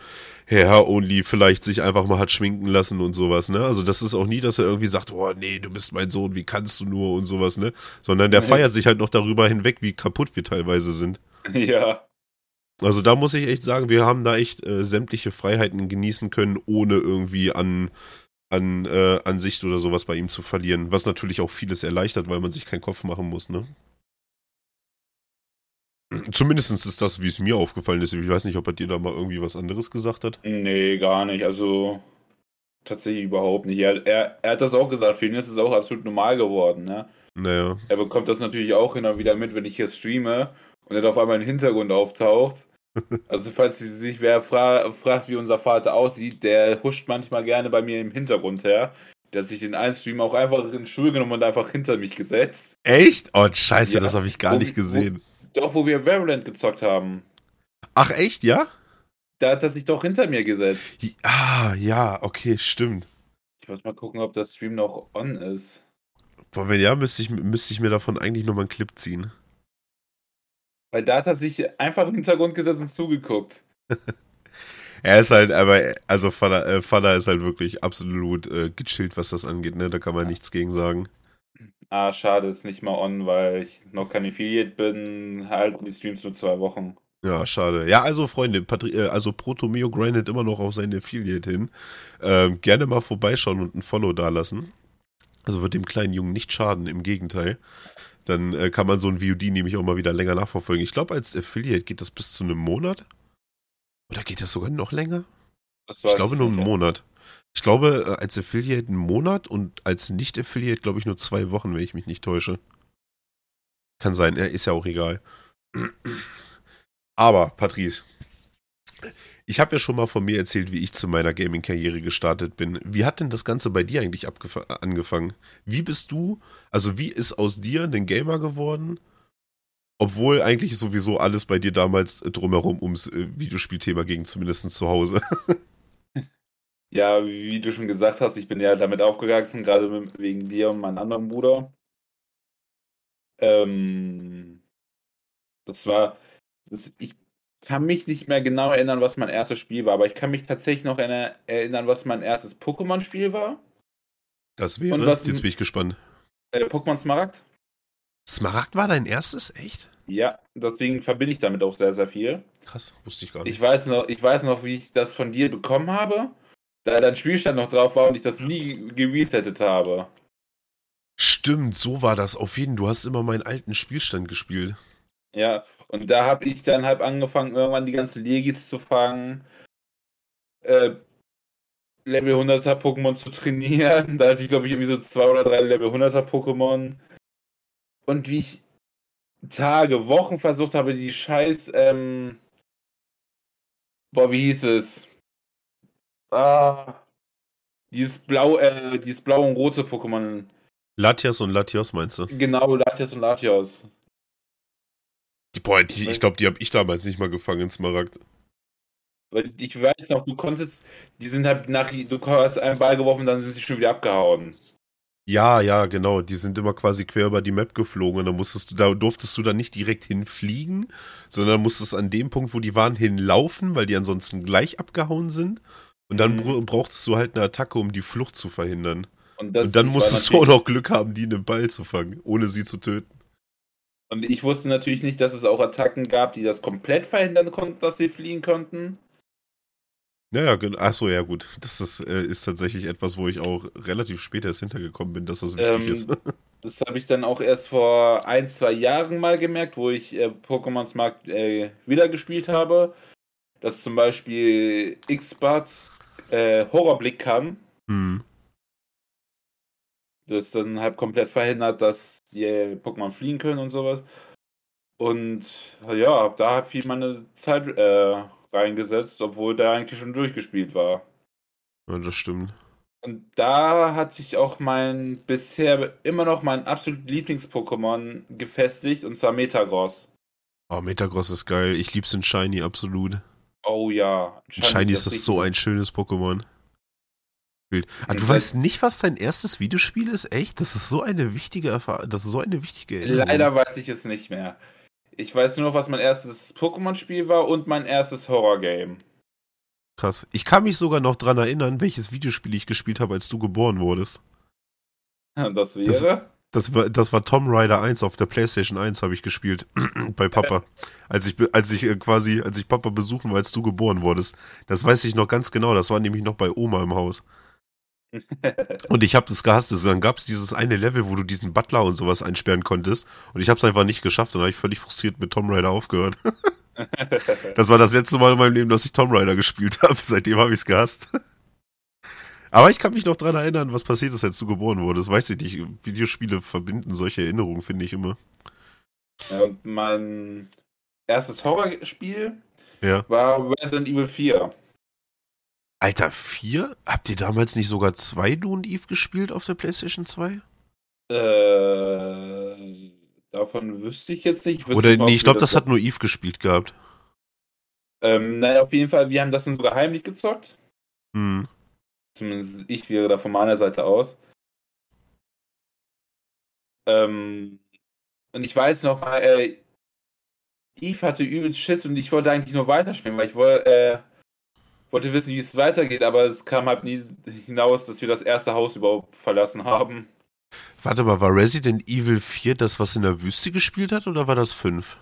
Herr Only vielleicht sich einfach mal hat schminken lassen und sowas, ne? Also, das ist auch nie, dass er irgendwie sagt, oh nee, du bist mein Sohn, wie kannst du nur und sowas, ne? Sondern der mhm. feiert sich halt noch darüber hinweg, wie kaputt wir teilweise sind. Ja. Also, da muss ich echt sagen, wir haben da echt äh, sämtliche Freiheiten genießen können, ohne irgendwie an an äh, Ansicht oder sowas bei ihm zu verlieren, was natürlich auch vieles erleichtert, weil man sich keinen Kopf machen muss, ne? Zumindest ist das, wie es mir aufgefallen ist. Ich weiß nicht, ob er dir da mal irgendwie was anderes gesagt hat. Nee, gar nicht. Also tatsächlich überhaupt nicht. Er, er, er hat das auch gesagt. Für ihn ist es auch absolut normal geworden. Ne? Naja. Er bekommt das natürlich auch und wieder mit, wenn ich hier streame und er auf einmal im Hintergrund auftaucht. Also, falls sich wer fra fragt, wie unser Vater aussieht, der huscht manchmal gerne bei mir im Hintergrund her. Der hat sich den einen Stream auch einfach in den Stuhl genommen und einfach hinter mich gesetzt. Echt? Oh, scheiße, ja. das habe ich gar nicht gesehen. Doch, wo wir Variant gezockt haben. Ach, echt, ja? Da hat er sich doch hinter mir gesetzt. Ah, ja, okay, stimmt. Ich muss mal gucken, ob der Stream noch on ist. Boah, wenn ja, müsste ich, müsste ich mir davon eigentlich nochmal einen Clip ziehen. Weil da hat er sich einfach im Hintergrund gesetzt und zugeguckt. er ist halt, aber, also Vater, äh, Vater ist halt wirklich absolut äh, gechillt, was das angeht, ne? Da kann man ja. nichts gegen sagen. Ah, schade, ist nicht mal on, weil ich noch kein Affiliate bin. Halt die Streams nur zwei Wochen. Ja, schade. Ja, also Freunde, Patri äh, also Protomeo grindet immer noch auf seine Affiliate hin. Ähm, gerne mal vorbeischauen und ein Follow dalassen. Also wird dem kleinen Jungen nicht schaden, im Gegenteil. Dann äh, kann man so ein VOD nämlich auch mal wieder länger nachverfolgen. Ich glaube, als Affiliate geht das bis zu einem Monat. Oder geht das sogar noch länger? ich glaube nur einen Monat. Ich glaube, äh, als Affiliate einen Monat und als Nicht-Affiliate, glaube ich, nur zwei Wochen, wenn ich mich nicht täusche. Kann sein, ist ja auch egal. Aber, Patrice, ich habe ja schon mal von mir erzählt, wie ich zu meiner Gaming-Karriere gestartet bin. Wie hat denn das Ganze bei dir eigentlich angefangen? Wie bist du, also wie ist aus dir ein Gamer geworden? Obwohl eigentlich sowieso alles bei dir damals drumherum ums äh, Videospielthema ging, zumindest zu Hause. Ja, wie du schon gesagt hast, ich bin ja damit aufgewachsen, gerade wegen dir und meinem anderen Bruder. Ähm, das war, das, ich kann mich nicht mehr genau erinnern, was mein erstes Spiel war, aber ich kann mich tatsächlich noch erinnern, was mein erstes Pokémon-Spiel war. Das wäre, was, jetzt bin ich gespannt. Äh, Pokémon Smaragd. Smaragd war dein erstes, echt? Ja, deswegen verbinde ich damit auch sehr, sehr viel. Krass, wusste ich gar nicht. Ich weiß noch, ich weiß noch, wie ich das von dir bekommen habe, da dein Spielstand noch drauf war und ich das nie geresettet habe. Stimmt, so war das auf jeden Fall. Du hast immer meinen alten Spielstand gespielt. Ja, und da habe ich dann halt angefangen, irgendwann die ganzen Legis zu fangen, äh, Level 100er Pokémon zu trainieren. Da hatte ich, glaube ich, irgendwie so zwei oder drei Level 100er Pokémon. Und wie ich Tage, Wochen versucht habe, die scheiß, ähm, boah, wie hieß es? Ah, dieses blau, äh, dieses blau und rote Pokémon. Latias und Latios meinst du? Genau, Latias und Latios. Boah, die, ich glaube, die habe ich damals nicht mal gefangen in Smaragd. Weil ich weiß noch, du konntest, die sind halt nach, du hast einen Ball geworfen, dann sind sie schon wieder abgehauen. Ja, ja, genau. Die sind immer quasi quer über die Map geflogen und dann musstest du, da durftest du dann nicht direkt hinfliegen, sondern musstest an dem Punkt, wo die waren, hinlaufen, weil die ansonsten gleich abgehauen sind. Und dann mhm. brauchtest du halt eine Attacke, um die Flucht zu verhindern. Und, und dann musstest du auch noch Glück haben, die in den Ball zu fangen, ohne sie zu töten. Und ich wusste natürlich nicht, dass es auch Attacken gab, die das komplett verhindern konnten, dass sie fliehen konnten. Ja, ja, achso, ja gut. Das ist, äh, ist tatsächlich etwas, wo ich auch relativ spät erst hintergekommen bin, dass das wichtig ähm, ist. das habe ich dann auch erst vor ein, zwei Jahren mal gemerkt, wo ich äh, Pokémons Markt äh, wieder gespielt habe. Dass zum Beispiel X-Bart äh, Horrorblick kann. Mhm. Das dann halt komplett verhindert, dass die Pokémon fliehen können und sowas. Und ja, da hat viel meine Zeit äh, reingesetzt, obwohl der eigentlich schon durchgespielt war. Ja, das stimmt. Und da hat sich auch mein bisher immer noch mein absolut Lieblings-Pokémon gefestigt, und zwar Metagross. Oh, Metagross ist geil. Ich lieb's in Shiny, absolut. Oh ja. Shiny, Shiny ist das so ein schönes Pokémon. Ah, du weißt nicht, was dein erstes Videospiel ist? Echt? Das ist so eine wichtige Erfahrung. Das ist so eine wichtige Erinnerung. Leider weiß ich es nicht mehr. Ich weiß nur noch, was mein erstes Pokémon-Spiel war und mein erstes Horror-Game. Krass. Ich kann mich sogar noch dran erinnern, welches Videospiel ich gespielt habe, als du geboren wurdest. Das wäre? Das, das, war, das war Tomb Raider 1 auf der PlayStation 1 habe ich gespielt. bei Papa. Als ich, als ich äh, quasi, als ich Papa besuchen war, als du geboren wurdest. Das weiß ich noch ganz genau. Das war nämlich noch bei Oma im Haus. und ich habe das gehasst. Also dann gab es dieses eine Level, wo du diesen Butler und sowas einsperren konntest. Und ich habe es einfach nicht geschafft. Und dann habe ich völlig frustriert mit Tomb Raider aufgehört. das war das letzte Mal in meinem Leben, dass ich Tomb Raider gespielt habe. Seitdem habe ich es gehasst. Aber ich kann mich noch dran erinnern, was passiert ist, als du geboren wurdest. Weiß ich nicht. Videospiele verbinden solche Erinnerungen, finde ich immer. Ja, und mein erstes Horrorspiel ja. war Resident Evil 4. Alter, 4? Habt ihr damals nicht sogar zwei Du und Eve gespielt auf der PlayStation 2? Äh, davon wüsste ich jetzt nicht. Ich Oder nee, ich glaube, das, hat nur Eve gespielt gehabt. Ähm, naja, auf jeden Fall, wir haben das dann sogar heimlich gezockt. Hm. Zumindest ich wäre da von meiner Seite aus. Ähm, und ich weiß noch mal, äh, Eve hatte übelst Schiss und ich wollte eigentlich nur weiterspielen, weil ich wollte, äh, wollte wissen, wie es weitergeht, aber es kam halt nie hinaus, dass wir das erste Haus überhaupt verlassen haben. Warte mal, war Resident Evil 4 das, was in der Wüste gespielt hat, oder war das 5?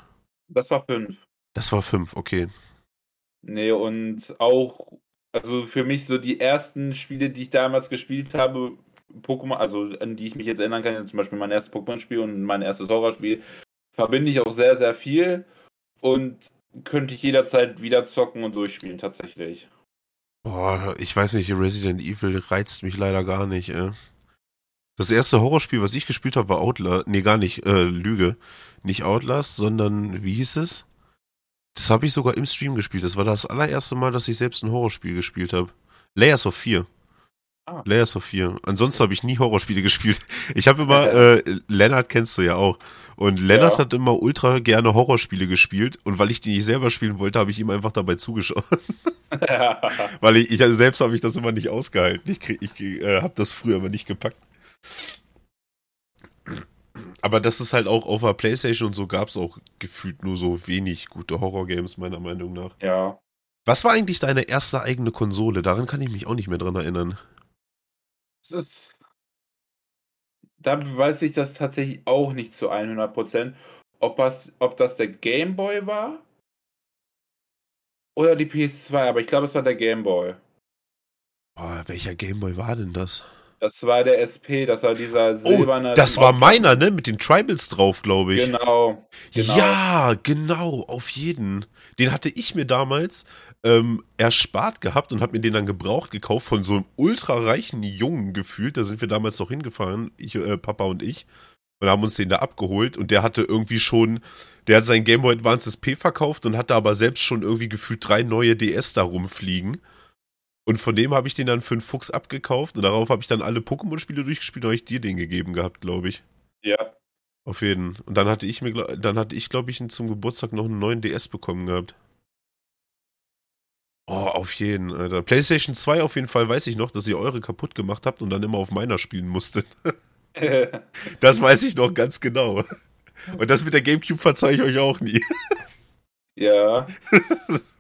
Das war 5. Das war 5, okay. Nee, und auch, also für mich so die ersten Spiele, die ich damals gespielt habe, Pokémon, also an die ich mich jetzt erinnern kann, zum Beispiel mein erstes Pokémon-Spiel und mein erstes Horrorspiel, verbinde ich auch sehr, sehr viel und könnte ich jederzeit wieder zocken und durchspielen, tatsächlich. Boah, ich weiß nicht, Resident Evil reizt mich leider gar nicht, ey. Das erste Horrorspiel, was ich gespielt habe, war Outlast. Nee, gar nicht, äh, Lüge. Nicht Outlast, sondern, wie hieß es? Das habe ich sogar im Stream gespielt. Das war das allererste Mal, dass ich selbst ein Horrorspiel gespielt habe. Layers of 4. Ah. Layers of 4. Ansonsten habe ich nie Horrorspiele gespielt. Ich habe immer, äh, Lennart kennst du ja auch. Und Lennart ja. hat immer ultra gerne Horrorspiele gespielt. Und weil ich die nicht selber spielen wollte, habe ich ihm einfach dabei zugeschaut. Ja. weil ich, ich also selbst habe ich das immer nicht ausgehalten. Ich, ich äh, habe das früher immer nicht gepackt. Aber das ist halt auch auf der Playstation und so gab es auch gefühlt nur so wenig gute Horrorgames, meiner Meinung nach. Ja. Was war eigentlich deine erste eigene Konsole? Daran kann ich mich auch nicht mehr dran erinnern. Das ist, da weiß ich das tatsächlich auch nicht zu 100 Prozent. ob das, ob das der Game Boy war oder die PS2, aber ich glaube, es war der Game Boy. Boah, welcher Gameboy war denn das? Das war der SP, das war dieser silberne. Oh, das war meiner, ne? Mit den Tribals drauf, glaube ich. Genau, genau. Ja, genau, auf jeden. Den hatte ich mir damals ähm, erspart gehabt und habe mir den dann gebraucht gekauft von so einem ultra reichen Jungen gefühlt. Da sind wir damals noch hingefahren, ich, äh, Papa und ich, und haben uns den da abgeholt. Und der hatte irgendwie schon, der hat sein Game Boy Advance SP verkauft und hatte aber selbst schon irgendwie gefühlt drei neue DS da rumfliegen. Und von dem habe ich den dann für einen Fuchs abgekauft und darauf habe ich dann alle Pokémon-Spiele durchgespielt und habe ich dir den gegeben gehabt, glaube ich. Ja. Auf jeden. Und dann hatte ich mir, dann hatte ich, glaube ich, zum Geburtstag noch einen neuen DS bekommen gehabt. Oh, auf jeden, Alter. PlayStation 2 auf jeden Fall weiß ich noch, dass ihr eure kaputt gemacht habt und dann immer auf meiner spielen musstet. Das weiß ich noch ganz genau. Und das mit der Gamecube verzeih ich euch auch nie. ja.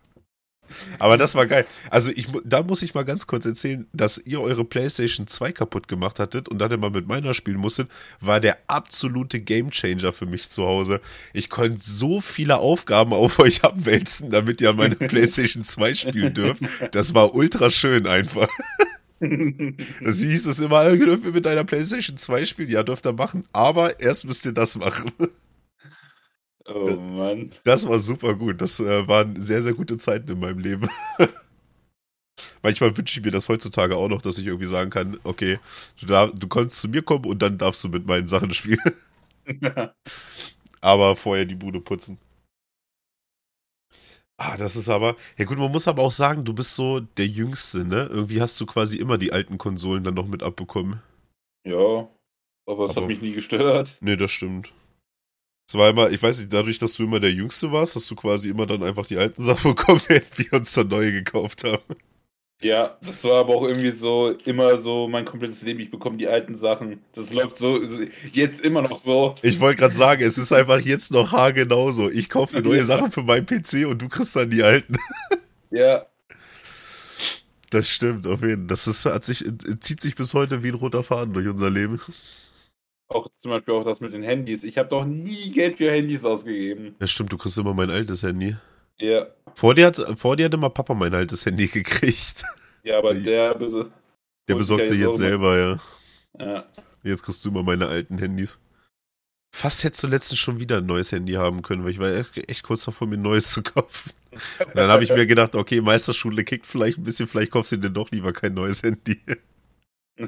Aber das war geil. Also ich, da muss ich mal ganz kurz erzählen, dass ihr eure PlayStation 2 kaputt gemacht hattet und dann immer mit meiner spielen musstet, war der absolute Gamechanger für mich zu Hause. Ich konnte so viele Aufgaben auf euch abwälzen, damit ihr an meine PlayStation 2 spielen dürft. Das war ultra schön einfach. Das hieß es immer, "Äh, dürft ihr mit deiner PlayStation 2 spielen? Ja, dürft ihr machen, aber erst müsst ihr das machen. Oh Mann. Das war super gut. Das äh, waren sehr, sehr gute Zeiten in meinem Leben. Manchmal wünsche ich mir das heutzutage auch noch, dass ich irgendwie sagen kann, okay, du, darf, du kannst zu mir kommen und dann darfst du mit meinen Sachen spielen. Aber vorher die Bude putzen. Ah, das ist aber. Ja gut, man muss aber auch sagen, du bist so der Jüngste, ne? Irgendwie hast du quasi immer die alten Konsolen dann noch mit abbekommen. ja. Aber es Aber- hat mich nie gestört. Nee, das stimmt. Es war immer, ich weiß nicht, dadurch, dass du immer der Jüngste warst, hast du quasi immer dann einfach die alten Sachen bekommen, während wir uns dann neue gekauft haben. Ja, das war aber auch irgendwie so, immer so mein komplettes Leben. Ich bekomme die alten Sachen. Das läuft so, jetzt immer noch so. Ich wollte gerade sagen, es ist einfach jetzt noch haargenau so. Ich kaufe neue Ja. Sachen für meinen PC und du kriegst dann die alten. Ja, Das stimmt, auf jeden Fall. Das ist, hat sich, zieht sich bis heute wie ein roter Faden durch unser Leben. Auch zum Beispiel auch das mit den Handys. Ich habe doch nie Geld für Handys ausgegeben. Ja, stimmt, du kriegst immer mein altes Handy. Ja, Vor dir hat, vor dir hat immer Papa mein altes Handy gekriegt. ja, aber der, Der besorgt sich jetzt selber, ja. ja. Jetzt kriegst du immer meine alten Handys. Fast hättest du letztens schon wieder ein neues Handy haben können, weil ich war echt, echt kurz davor, mir ein neues zu kaufen. Und dann habe ich mir gedacht, okay, Meisterschule kickt vielleicht ein bisschen, vielleicht kaufst du dir doch lieber kein neues Handy.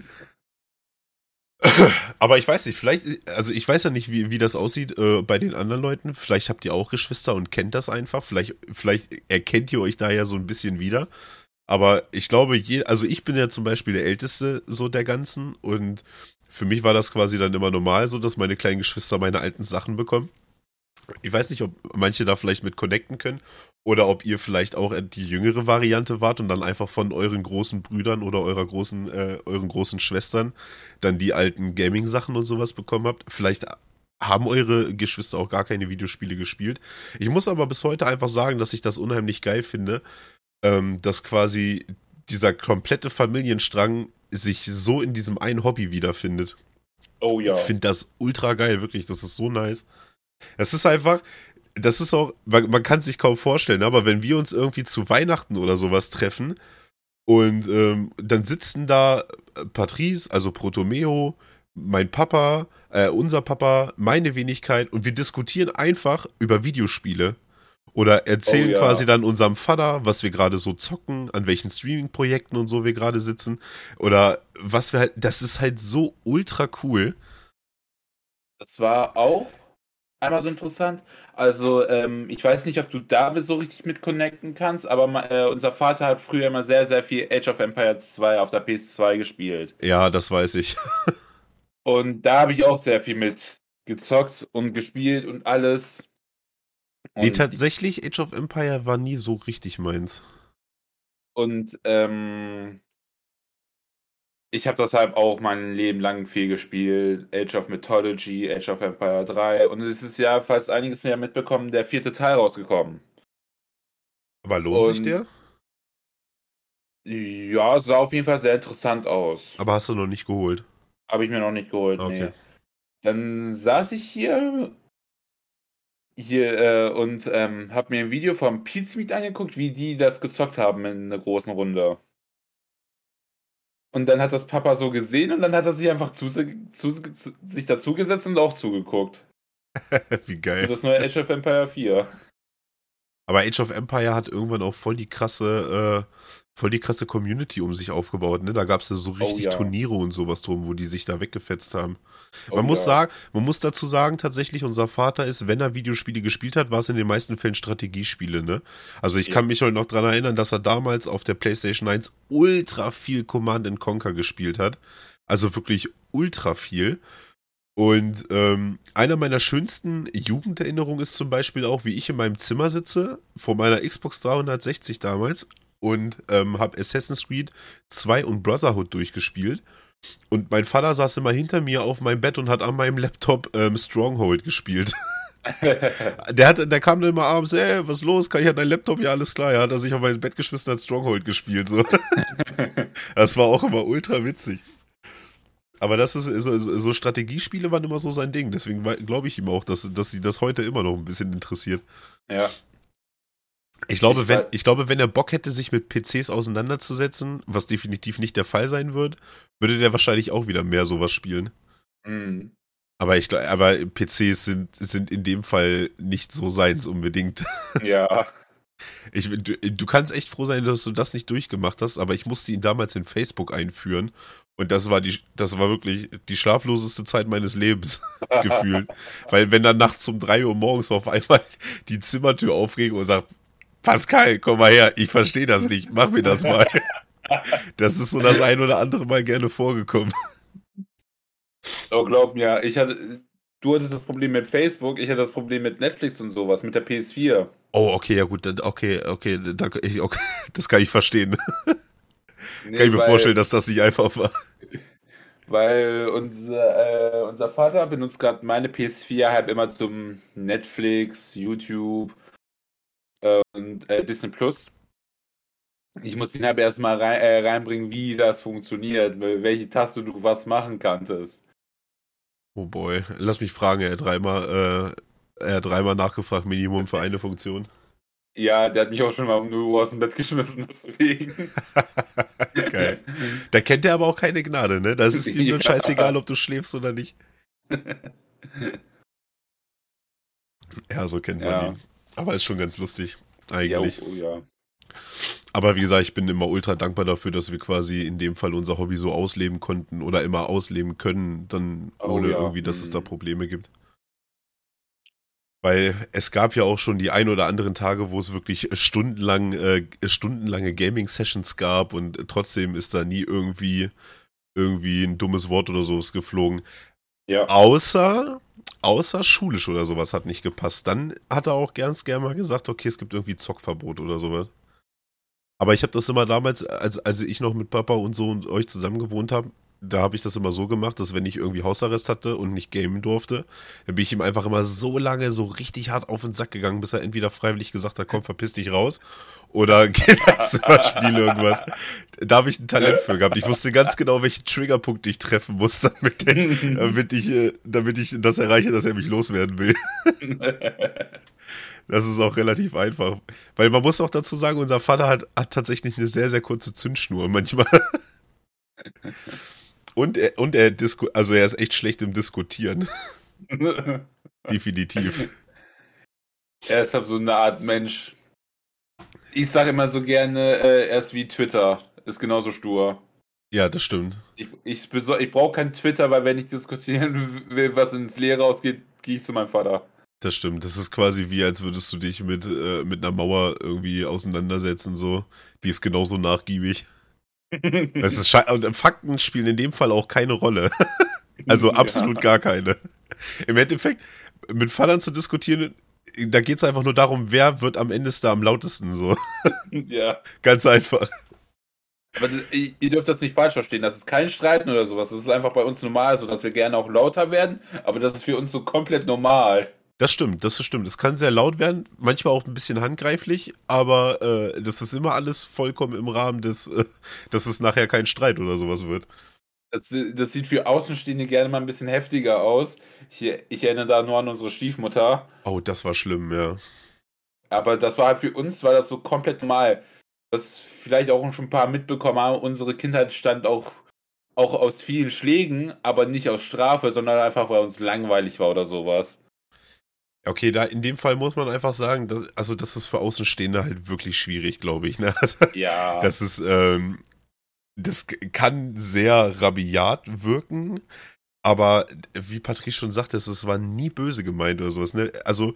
Aber ich weiß nicht, vielleicht, also ich weiß ja nicht, wie, wie das aussieht äh, bei den anderen Leuten. Vielleicht habt ihr auch Geschwister und kennt das einfach. Vielleicht, vielleicht erkennt ihr euch da ja so ein bisschen wieder. Aber ich glaube, je, also ich bin ja zum Beispiel der Älteste so der Ganzen und für mich war das quasi dann immer normal so, dass meine kleinen Geschwister meine alten Sachen bekommen. Ich weiß nicht, ob manche da vielleicht mit connecten können oder ob ihr vielleicht auch die jüngere Variante wart und dann einfach von euren großen Brüdern oder eurer großen, äh, euren großen Schwestern dann die alten Gaming-Sachen und sowas bekommen habt. Vielleicht haben eure Geschwister auch gar keine Videospiele gespielt. Ich muss aber bis heute einfach sagen, dass ich das unheimlich geil finde, ähm, dass quasi dieser komplette Familienstrang sich so in diesem einen Hobby wiederfindet. Oh ja. Ich finde das ultra geil, wirklich. Das ist so nice. Es ist einfach, das ist auch, man, man kann sich kaum vorstellen, aber wenn wir uns irgendwie zu Weihnachten oder sowas treffen und ähm, dann sitzen da Patrice, also Protomeo, mein Papa, äh, unser Papa, meine Wenigkeit und wir diskutieren einfach über Videospiele. Oder erzählen Oh ja. quasi dann unserem Vater, was wir gerade so zocken, an welchen Streaming-Projekten und so wir gerade sitzen. Oder was wir halt, das ist halt so ultra cool. Das war auch einmal so interessant. Also, ähm, ich weiß nicht, ob du da so richtig mit connecten kannst, aber äh, unser Vater hat früher immer sehr, sehr viel Age of Empires 2 auf der PS2 gespielt. Ja, das weiß ich. Und da habe ich auch sehr viel mit gezockt und gespielt und alles. Nee, Und, tatsächlich, Age of Empire war nie so richtig meins. und ähm, ich habe deshalb auch mein Leben lang viel gespielt. Age of Mythology, Age of Empire 3. Und es ist ja, falls einiges mehr mitbekommen, der vierte Teil rausgekommen. Aber lohnt sich Und- der? Ja, sah auf jeden Fall sehr interessant aus. Aber hast du noch nicht geholt. Habe ich mir noch nicht geholt, Okay. nee. Dann saß ich hier hier äh, und ähm, habe mir ein Video vom Pizmeet angeguckt, wie die das gezockt haben in einer großen Runde. Und dann hat das Papa so gesehen und dann hat er sich einfach zu, zu, zu, sich dazugesetzt und auch zugeguckt. Wie geil. So das neue Age of Empire 4. Aber Age of Empire hat irgendwann auch voll die krasse, äh, voll die krasse Community um sich aufgebaut. Ne? Da gab es ja so richtig Oh ja. Turniere und sowas drum, wo die sich da weggefetzt haben. Oh Man muss ja. sagen, man muss dazu sagen, tatsächlich, unser Vater ist, wenn er Videospiele gespielt hat, war es in den meisten Fällen Strategiespiele, ne? Also ich Ja. kann mich heute noch dran erinnern, dass er damals auf der PlayStation 1 ultra viel Command and Conquer gespielt hat. Also wirklich ultra viel. Und ähm, einer meiner schönsten Jugenderinnerungen ist zum Beispiel auch, wie ich in meinem Zimmer sitze, vor meiner Xbox 360 damals und ähm, habe Assassin's Creed 2 und Brotherhood durchgespielt. Und mein Vater saß immer hinter mir auf meinem Bett und hat an meinem Laptop ähm, Stronghold gespielt. Der, hat, der kam dann immer abends, ey, was ist los? Kann ich an dein Laptop? Ja, alles klar. Ja, hat er sich auf mein Bett geschmissen, hat Stronghold gespielt. So. Das war auch immer ultra witzig. Aber das ist, so, so so Strategiespiele waren immer so sein Ding. Deswegen glaube ich ihm auch, dass, dass sie das heute immer noch ein bisschen interessiert. ja. Ich glaube, Ich wenn, ich glaube, wenn er Bock hätte, sich mit PCs auseinanderzusetzen, was definitiv nicht der Fall sein wird, würde der wahrscheinlich auch wieder mehr sowas spielen. Mhm. Aber ich glaube, aber PCs sind, sind in dem Fall nicht so seins unbedingt. Ja. Ich, du, du kannst echt froh sein, dass du das nicht durchgemacht hast, aber ich musste ihn damals in Facebook einführen. Und das war die, das war wirklich die schlafloseste Zeit meines Lebens gefühlt. Weil wenn dann nachts um drei Uhr morgens auf einmal die Zimmertür aufgeht und sagt, Pascal, komm mal her, ich verstehe das nicht, mach mir das mal. Das ist so das ein oder andere Mal gerne vorgekommen. Oh, glaub mir, ich hatte. Du hattest das Problem mit Facebook, ich hatte das Problem mit Netflix und sowas, mit der PS4. Oh, okay, ja gut, okay, okay, da, ich, okay, das kann ich verstehen. Nee, kann ich mir weil- vorstellen, dass das nicht einfach war. Weil unser, äh, unser Vater benutzt gerade meine PS4 halt immer zum Netflix, YouTube und äh, Disney Plus. Ich muss ihn halt erstmal rein, äh, reinbringen, wie das funktioniert, welche Taste du was machen kanntest. Oh boy, lass mich fragen, er hat dreimal, äh, er hat dreimal nachgefragt, Minimum für eine Funktion. Ja, der hat mich auch schon mal 0 Uhr aus dem Bett geschmissen, deswegen. Geil. Da kennt er aber auch keine Gnade, ne? Da ist ihm nur Ja. scheißegal, ob du schläfst oder nicht. Ja, so kennt man Ja. ihn. Aber ist schon ganz lustig, Ja, eigentlich. oh, ja. Aber wie gesagt, ich bin immer ultra dankbar dafür, dass wir quasi in dem Fall unser Hobby so ausleben konnten oder immer ausleben können, dann Oh, ohne ja. irgendwie, dass es da Mhm. Probleme gibt. Weil es gab ja auch schon die ein oder anderen Tage, wo es wirklich stundenlang, äh, stundenlange Gaming-Sessions gab und trotzdem ist da nie irgendwie, irgendwie ein dummes Wort oder sowas geflogen. Ja. Außer, außer schulisch oder sowas hat nicht gepasst. Dann hat er auch ganz gern mal gesagt, okay, es gibt irgendwie Zockverbot oder sowas. Aber ich habe das immer damals, als, als ich noch mit Papa und so und euch zusammen gewohnt habe, da habe ich das immer so gemacht, dass wenn ich irgendwie Hausarrest hatte und nicht gamen durfte, dann bin ich ihm einfach immer so lange so richtig hart auf den Sack gegangen, bis er entweder freiwillig gesagt hat, komm, verpiss dich raus, oder geh ins spiel irgendwas. Da habe ich ein Talent für gehabt. Ich wusste ganz genau, welchen Triggerpunkt ich treffen muss, damit, der, damit, ich, äh, damit ich das erreiche, dass er mich loswerden will. Das ist auch relativ einfach. Weil man muss auch dazu sagen, unser Vater hat, hat tatsächlich eine sehr, sehr kurze Zündschnur manchmal. Und er, und er disku also er ist echt schlecht im Diskutieren. Definitiv. er ist halt so eine Art Mensch. Ich sage immer so gerne, äh, er ist wie Twitter. Ist genauso stur. Ja, das stimmt. Ich, ich, ich brauche kein Twitter, weil wenn ich diskutieren will, was ins Leere ausgeht, gehe ich zu meinem Vater. Das stimmt. Das ist quasi wie, als würdest du dich mit, äh, mit einer Mauer irgendwie auseinandersetzen, so. Die ist genauso nachgiebig. Es ist Fakten spielen in dem Fall auch keine Rolle. Also absolut gar keine. Im Endeffekt, mit Vatern zu diskutieren, da geht es einfach nur darum, wer wird am Ende da am lautesten, so. Ja. Ganz einfach. Aber das, ihr ihr dürft das nicht falsch verstehen. Das ist kein Streiten oder sowas. Das ist einfach bei uns normal, so dass wir gerne auch lauter werden. Aber das ist für uns so komplett normal. Das stimmt, das stimmt. Es kann sehr laut werden, manchmal auch ein bisschen handgreiflich, aber äh, das ist immer alles vollkommen im Rahmen des, äh, dass es nachher kein Streit oder sowas wird. Das, das, sieht für Außenstehende gerne mal ein bisschen heftiger aus. Ich, ich, erinnere da nur an unsere Stiefmutter. Oh, das war schlimm, ja. Aber das war halt für uns, war das so komplett normal. Das vielleicht auch schon ein paar mitbekommen haben, unsere Kindheit stand auch, auch aus vielen Schlägen, aber nicht aus Strafe, sondern einfach, weil uns langweilig war oder sowas. Okay, da in dem Fall muss man einfach sagen, dass, also das ist für Außenstehende halt wirklich schwierig, glaube ich. Ne? ja. Das ist, ähm, das kann sehr rabiat wirken, aber wie Patrice schon sagte, es war nie böse gemeint oder sowas. Ne? Also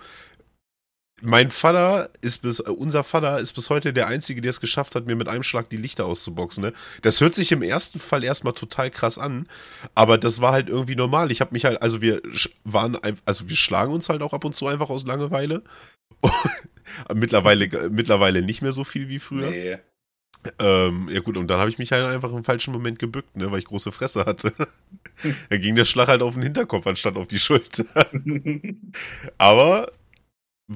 mein Vater ist bis, unser Vater ist bis heute der Einzige, der es geschafft hat, mir mit einem Schlag die Lichter auszuboxen. Ne? Das hört sich im ersten Fall erstmal total krass an, aber das war halt irgendwie normal. Ich habe mich halt, also wir waren, also wir schlagen uns halt auch ab und zu einfach aus Langeweile. mittlerweile, mittlerweile nicht mehr so viel wie früher. Nee. Ähm, ja gut, und dann habe ich mich halt einfach im falschen Moment gebückt, ne, weil ich große Fresse hatte. da ging der Schlag halt auf den Hinterkopf anstatt auf die Schulter. Aber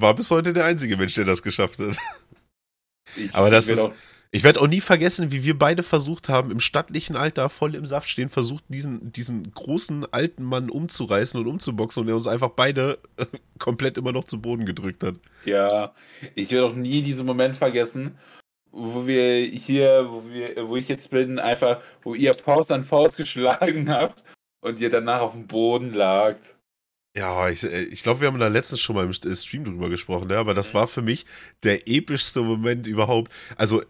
war bis heute der einzige Mensch, der das geschafft hat. Ich, Aber das ist. Ich werde auch nie vergessen, wie wir beide versucht haben, im stattlichen Alter voll im Saft stehen, versucht, diesen, diesen großen alten Mann umzureißen und umzuboxen und er uns einfach beide äh, komplett immer noch zu Boden gedrückt hat. Ja, ich werde auch nie diesen Moment vergessen, wo wir hier, wo, wir, wo ich jetzt bin, einfach, wo ihr Faust an Faust geschlagen habt und ihr danach auf dem Boden lagt. Ja, ich, äh, ich glaube, wir haben da letztens schon mal im äh, Stream drüber gesprochen, ja, aber das war für mich der epischste Moment überhaupt. Also,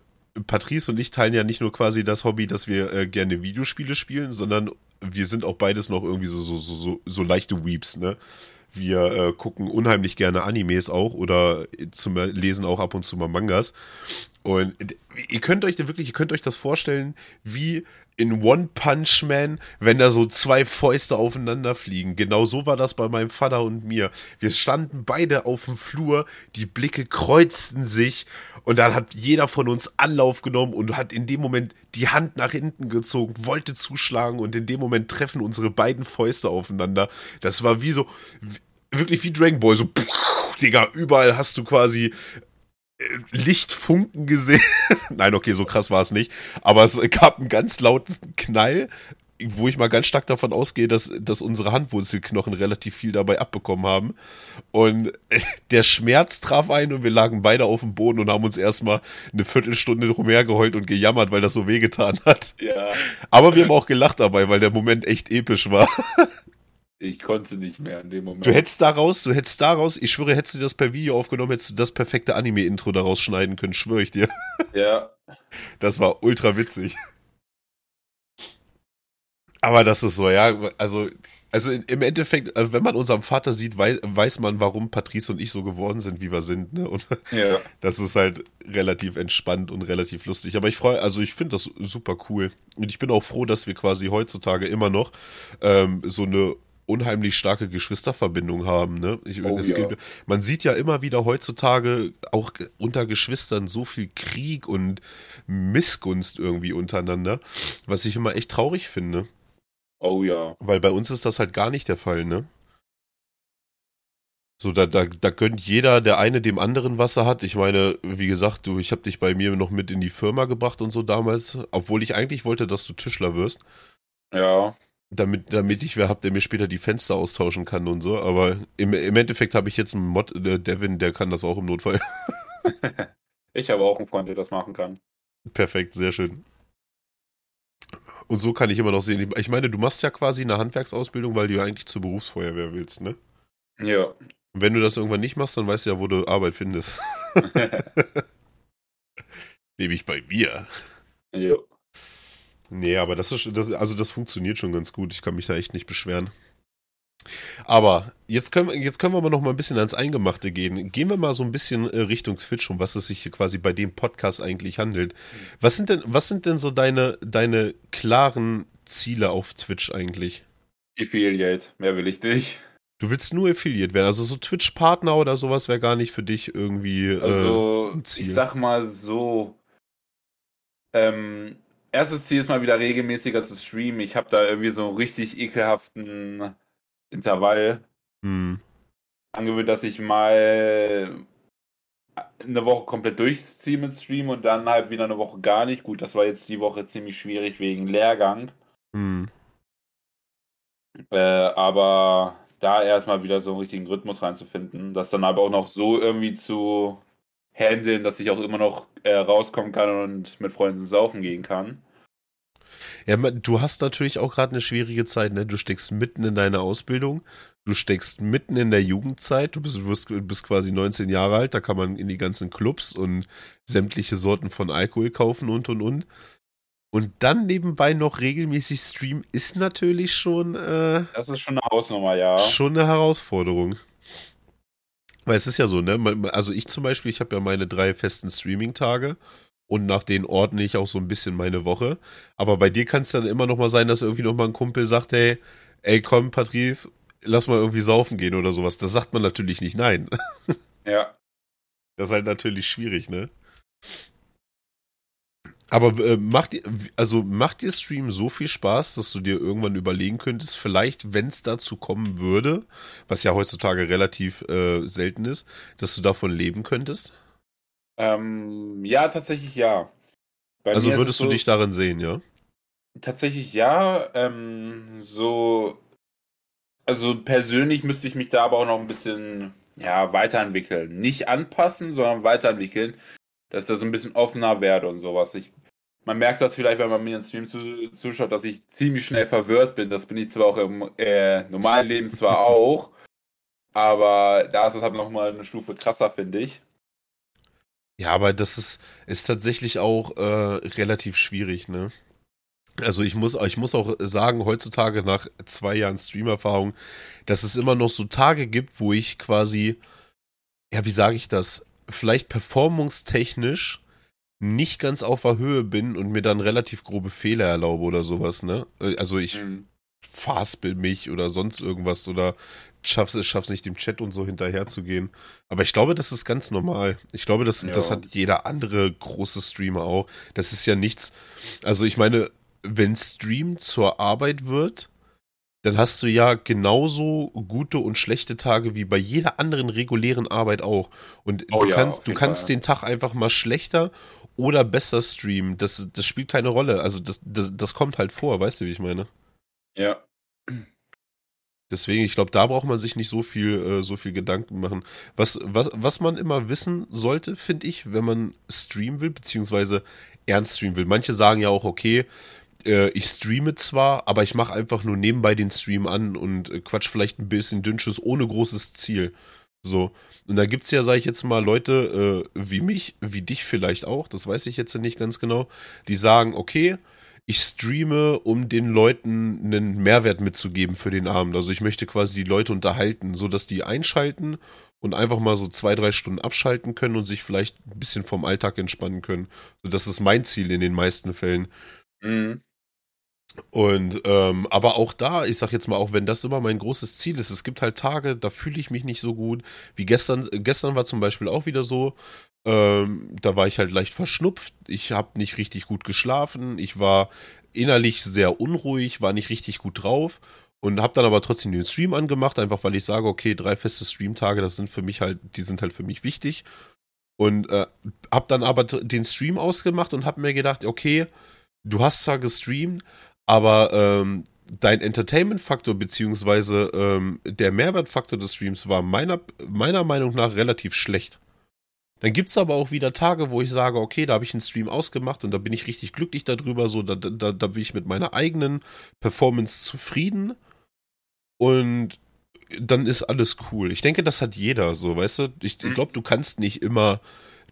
Patrice und ich teilen ja nicht nur quasi das Hobby, dass wir äh, gerne Videospiele spielen, sondern wir sind auch beides noch irgendwie so, so, so, so, so leichte Weeps, ne? Wir äh, gucken unheimlich gerne Animes auch oder zum Lesen auch ab und zu mal Mangas. Und ihr könnt euch wirklich, ihr könnt euch das vorstellen, wie in One Punch Man, wenn da so zwei Fäuste aufeinander fliegen. Genau so war das bei meinem Vater und mir. Wir standen beide auf dem Flur, die Blicke kreuzten sich und dann hat jeder von uns Anlauf genommen und hat in dem Moment die Hand nach hinten gezogen, wollte zuschlagen und in dem Moment treffen unsere beiden Fäuste aufeinander. Das war wie so, wirklich wie Dragon Ball, so, pff, Digga, überall hast du quasi Lichtfunken gesehen. Nein, okay, so krass war es nicht. Aber es gab einen ganz lauten Knall, wo ich mal ganz stark davon ausgehe, dass, dass unsere Handwurzelknochen relativ viel dabei abbekommen haben. Und der Schmerz traf ein und wir lagen beide auf dem Boden und haben uns erstmal eine Viertelstunde rumhergeheult und gejammert, weil das so wehgetan hat. Ja. Aber wir haben auch gelacht dabei, weil der Moment echt episch war. Ich konnte nicht mehr in dem Moment. Du hättest daraus, du hättest daraus, ich schwöre, hättest du das per Video aufgenommen, hättest du das perfekte Anime-Intro daraus schneiden können, schwöre ich dir. Ja. Das war ultra witzig. Aber das ist so, ja, also, also im Endeffekt, also wenn man unseren Vater sieht, weiß, weiß man, warum Patrice und ich so geworden sind, wie wir sind, ne? Und ja. das ist halt relativ entspannt und relativ lustig. Aber ich freue, also ich finde das super cool. Und ich bin auch froh, dass wir quasi heutzutage immer noch ähm, so eine unheimlich starke Geschwisterverbindung haben. Ne? Ich, oh, ja. gibt, man sieht ja immer wieder heutzutage auch unter Geschwistern so viel Krieg und Missgunst irgendwie untereinander, was ich immer echt traurig finde. Oh ja. Weil bei uns ist das halt gar nicht der Fall, ne? So, da, da, da gönnt jeder der eine dem anderen, was er hat. Ich meine, wie gesagt, du, ich habe dich bei mir noch mit in die Firma gebracht und so damals, obwohl ich eigentlich wollte, dass du Tischler wirst. Ja damit, damit ich wer habe, der mir später die Fenster austauschen kann und so. Aber im, im Endeffekt habe ich jetzt einen Mod, äh, Devin, der kann das auch im Notfall. ich habe auch einen Freund, der das machen kann. Perfekt, sehr schön. Und so kann ich immer noch sehen. Ich meine, du machst ja quasi eine Handwerksausbildung, weil du ja eigentlich zur Berufsfeuerwehr willst, ne? Ja. Und wenn du das irgendwann nicht machst, dann weißt du ja, wo du Arbeit findest. Nämlich bei mir. Ja. Nee, aber das ist, das, also das funktioniert schon ganz gut. Ich kann mich da echt nicht beschweren. Aber jetzt können, wir, jetzt können wir mal noch mal ein bisschen ans Eingemachte gehen. Gehen wir mal so ein bisschen äh, Richtung Twitch, um was es sich quasi bei dem Podcast eigentlich handelt. Was sind denn, was sind denn so deine, deine klaren Ziele auf Twitch eigentlich? Affiliate, mehr will ich nicht. Du willst nur Affiliate werden, also so Twitch-Partner oder sowas wäre gar nicht für dich irgendwie äh, also, ein Ziel. Ich sag mal so, ähm, erstes Ziel ist mal wieder regelmäßiger zu streamen. Ich habe da irgendwie so einen richtig ekelhaften Intervall hm. angewöhnt, dass ich mal eine Woche komplett durchziehe mit Stream und dann halt wieder eine Woche gar nicht. Gut, das war jetzt die Woche ziemlich schwierig wegen Lehrgang. Hm. Äh, aber da erstmal wieder so einen richtigen Rhythmus reinzufinden, das dann aber auch noch so irgendwie zu handeln, dass ich auch immer noch äh, rauskommen kann und mit Freunden saufen gehen kann. Ja, du hast natürlich auch gerade eine schwierige Zeit, ne? Du steckst mitten in deiner Ausbildung, du steckst mitten in der Jugendzeit, du bist, du bist, bist quasi 19 Jahre alt, da kann man in die ganzen Clubs und sämtliche Sorten von Alkohol kaufen und und und. Und dann nebenbei noch regelmäßig streamen, ist natürlich schon. Äh, das ist schon eine Hausnummer, ja. Schon eine Herausforderung. Weil es ist ja so, ne? Also ich zum Beispiel, ich habe ja meine drei festen Streaming-Tage und nach denen ordne ich auch so ein bisschen meine Woche. Aber bei dir kann es dann immer noch mal sein, dass irgendwie noch mal ein Kumpel sagt, hey, ey, komm, Patrice, lass mal irgendwie saufen gehen oder sowas. Das sagt man natürlich nicht nein. Ja. Das ist halt natürlich schwierig, ne? Aber äh, macht dir, also macht dir Stream so viel Spaß, dass du dir irgendwann überlegen könntest, vielleicht, wenn es dazu kommen würde, was ja heutzutage relativ äh, selten ist, dass du davon leben könntest? Ähm, ja, tatsächlich ja. Bei also würdest du so, dich darin sehen, ja? Tatsächlich ja. Ähm, so, also persönlich müsste ich mich da aber auch noch ein bisschen ja, weiterentwickeln. Nicht anpassen, sondern weiterentwickeln dass das ein bisschen offener werde und sowas. Ich, man merkt das vielleicht, wenn man mir im Stream zu, zuschaut, dass ich ziemlich schnell verwirrt bin. Das bin ich zwar auch im äh, normalen Leben zwar auch, aber da ist es halt nochmal eine Stufe krasser, finde ich. Ja, aber das ist, ist tatsächlich auch äh, relativ schwierig, ne? Also ich muss, ich muss auch sagen, heutzutage nach zwei Jahren Streamerfahrung, dass es immer noch so Tage gibt, wo ich quasi, ja, wie sage ich das, vielleicht performungstechnisch nicht ganz auf der Höhe bin und mir dann relativ grobe Fehler erlaube oder sowas, ne? Äh, also ich mhm. faspel mich oder sonst irgendwas oder schaff's es schaff's nicht dem Chat und so hinterher zu gehen. Aber ich glaube, das ist ganz normal. Ich glaube, das, ja. das hat jeder andere große Streamer auch. Das ist ja nichts. Also ich meine, wenn Stream zur Arbeit wird, dann hast du ja genauso gute und schlechte Tage wie bei jeder anderen regulären Arbeit auch. Und oh, du ja, kannst, du kannst Fall. den Tag einfach mal schlechter oder besser streamen. Das, das spielt keine Rolle. Also das, das, das kommt halt vor, weißt du, wie ich meine? Ja. Deswegen, ich glaube, da braucht man sich nicht so viel, äh, so viel Gedanken machen. Was, was, was man immer wissen sollte, finde ich, wenn man streamen will, beziehungsweise ernst streamen will. Manche sagen ja auch, okay, äh, ich streame zwar, aber ich mache einfach nur nebenbei den Stream an und äh, quatsch vielleicht ein bisschen Dünnschuss ohne großes Ziel. So. Und da gibt es ja, sage ich jetzt mal, Leute äh, wie mich, wie dich vielleicht auch, das weiß ich jetzt nicht ganz genau, die sagen, okay, ich streame, um den Leuten einen Mehrwert mitzugeben für den Abend. Also ich möchte quasi die Leute unterhalten, sodass die einschalten und einfach mal so zwei, drei Stunden abschalten können und sich vielleicht ein bisschen vom Alltag entspannen können. So, das ist mein Ziel in den meisten Fällen. Mhm. Und ähm, aber auch da, ich sag jetzt mal, auch wenn das immer mein großes Ziel ist, es gibt halt Tage, da fühle ich mich nicht so gut. Wie gestern, gestern war zum Beispiel auch wieder so, ähm, da war ich halt leicht verschnupft, ich habe nicht richtig gut geschlafen, ich war innerlich sehr unruhig, war nicht richtig gut drauf und habe dann aber trotzdem den Stream angemacht, einfach weil ich sage, okay, drei feste Streamtage, das sind für mich halt, die sind halt für mich wichtig. Und äh, habe dann aber den Stream ausgemacht und habe mir gedacht, okay, du hast zwar gestreamt, aber ähm, dein Entertainment-Faktor beziehungsweise ähm, der Mehrwertfaktor des Streams war meiner, meiner Meinung nach relativ schlecht. Dann gibt es aber auch wieder Tage, wo ich sage, okay, da habe ich einen Stream ausgemacht und da bin ich richtig glücklich darüber, so da, da, da bin ich mit meiner eigenen Performance zufrieden und dann ist alles cool. Ich denke, das hat jeder so, weißt du? Ich mhm. glaube, du kannst nicht immer,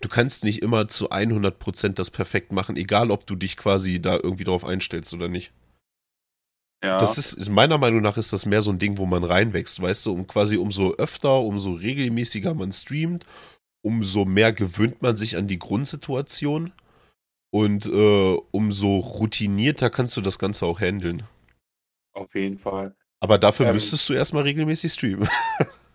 du kannst nicht immer zu 100% das perfekt machen, egal ob du dich quasi da irgendwie drauf einstellst oder nicht. Ja. Das ist, meiner Meinung nach ist das mehr so ein Ding, wo man reinwächst, weißt du, um quasi umso öfter, umso regelmäßiger man streamt, umso mehr gewöhnt man sich an die Grundsituation und äh, umso routinierter kannst du das Ganze auch handeln. Auf jeden Fall. Aber dafür ähm, müsstest du erstmal regelmäßig streamen.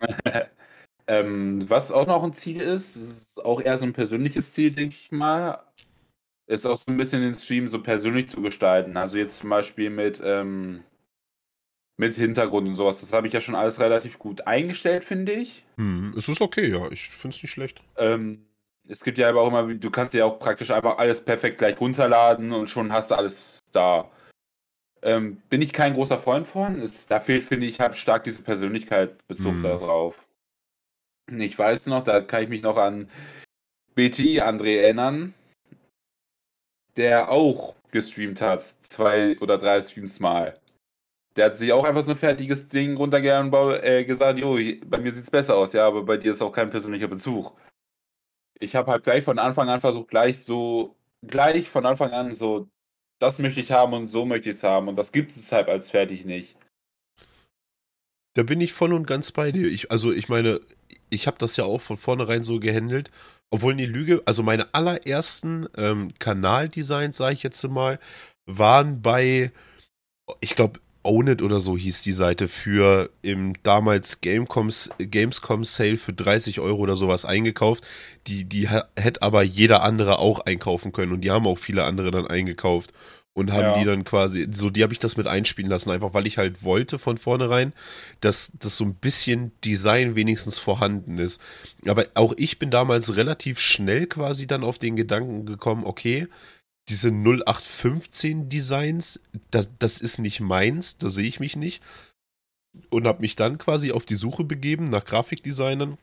ähm, was auch noch ein Ziel ist, ist auch eher so ein persönliches Ziel, denke ich mal, ist auch so ein bisschen den Stream so persönlich zu gestalten. Also jetzt zum Beispiel mit, ähm, mit Hintergrund und sowas. Das habe ich ja schon alles relativ gut eingestellt, finde ich. Hm, es ist okay, ja. Ich finde es nicht schlecht. Ähm, es gibt ja aber auch immer, du kannst ja auch praktisch einfach alles perfekt gleich runterladen und schon hast du alles da. Ähm, bin ich kein großer Freund von. Es, da fehlt, finde ich, halt stark diese Persönlichkeit Bezug Hm. darauf. Ich weiß noch, da kann ich mich noch an BT André erinnern, der auch gestreamt hat, zwei oder drei Streams mal. Der hat sich auch einfach so ein fertiges Ding runtergeladen und äh, gesagt, jo, bei mir sieht's besser aus, ja, aber bei dir ist auch kein persönlicher Bezug. Ich habe halt gleich von Anfang an versucht, gleich so, gleich von Anfang an so, das möchte ich haben und so möchte ich es haben und das gibt es halt als fertig nicht. Da bin ich voll und ganz bei dir. Ich, also ich meine, ich habe das ja auch von vornherein so gehandelt. Obwohl die Lüge, also meine allerersten ähm, Kanaldesigns, sage ich jetzt mal, waren bei, ich glaube, Own It oder so hieß die Seite für im damals Gamescom Sale für 30 Euro oder sowas eingekauft. Die, die hätte aber jeder andere auch einkaufen können und die haben auch viele andere dann eingekauft und haben Ja. die dann quasi, so die habe ich das mit einspielen lassen, einfach weil ich halt wollte von vornherein, dass das so ein bisschen Design wenigstens vorhanden ist. Aber auch ich bin damals relativ schnell quasi dann auf den Gedanken gekommen, okay, diese 0815 Designs, das, das ist nicht meins, da sehe ich mich nicht. Und habe mich dann quasi auf die Suche begeben nach Grafikdesignern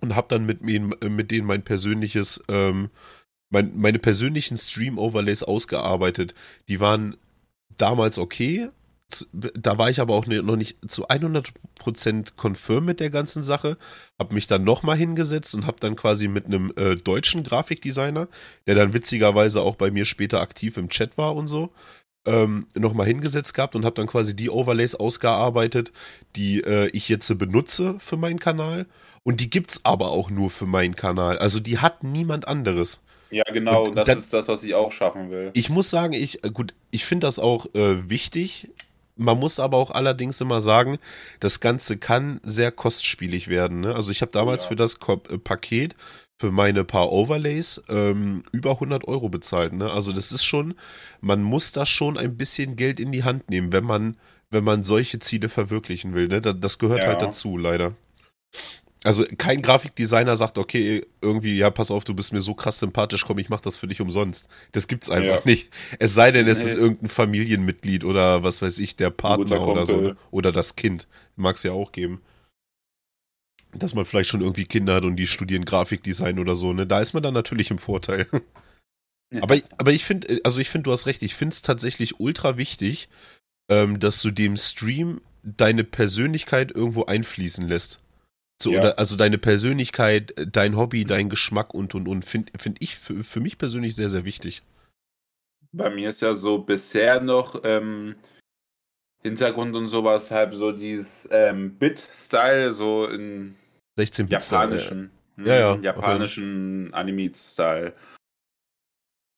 und habe dann mit, mir, mit denen mein persönliches, ähm, mein, meine persönlichen Stream-Overlays ausgearbeitet. Die waren damals okay. Da war ich aber auch ne- noch nicht zu 100% confirm mit der ganzen Sache. Hab mich dann nochmal hingesetzt und hab dann quasi mit einem äh, deutschen Grafikdesigner, der dann witzigerweise auch bei mir später aktiv im Chat war und so, ähm, nochmal hingesetzt gehabt und hab dann quasi die Overlays ausgearbeitet, die äh, ich jetzt benutze für meinen Kanal. Und die gibt's aber auch nur für meinen Kanal. Also die hat niemand anderes. Ja, genau, Und das dann- ist das, was ich auch schaffen will. Ich muss sagen, ich, äh, gut, ich finde das auch äh, wichtig. Man muss aber auch allerdings immer sagen, das Ganze kann sehr kostspielig werden. Ne? Also ich habe damals Ja. für das äh, Paket, für meine paar Overlays, ähm, über 100 Euro bezahlt. Ne? Also das ist schon, man muss da schon ein bisschen Geld in die Hand nehmen, wenn man, wenn man solche Ziele verwirklichen will. Ne? Das, das gehört Ja. halt dazu, leider. Also kein Grafikdesigner sagt, okay, irgendwie, ja, pass auf, du bist mir so krass sympathisch, komm, ich mach das für dich umsonst. Das gibt's einfach Ja. nicht. Es sei denn, es Nee. ist irgendein Familienmitglied oder was weiß ich, der Partner oder so. Ne? Oder das Kind. Mag es ja auch geben. Dass man vielleicht schon irgendwie Kinder hat und die studieren Grafikdesign oder so, ne? Da ist man dann natürlich im Vorteil. Aber, aber ich finde, also ich finde, du hast recht, ich finde es tatsächlich ultra wichtig, ähm, dass du dem Stream deine Persönlichkeit irgendwo einfließen lässt. So, Ja. oder, also deine Persönlichkeit, dein Hobby, dein Geschmack und und und, finde find ich für, für mich persönlich sehr, sehr wichtig. Bei mir ist ja so bisher noch ähm, Hintergrund und sowas halt so dieses ähm, Bit-Style, so in 16 Bit japanischen, Ja, ja, hm, japanischen Anime-Style.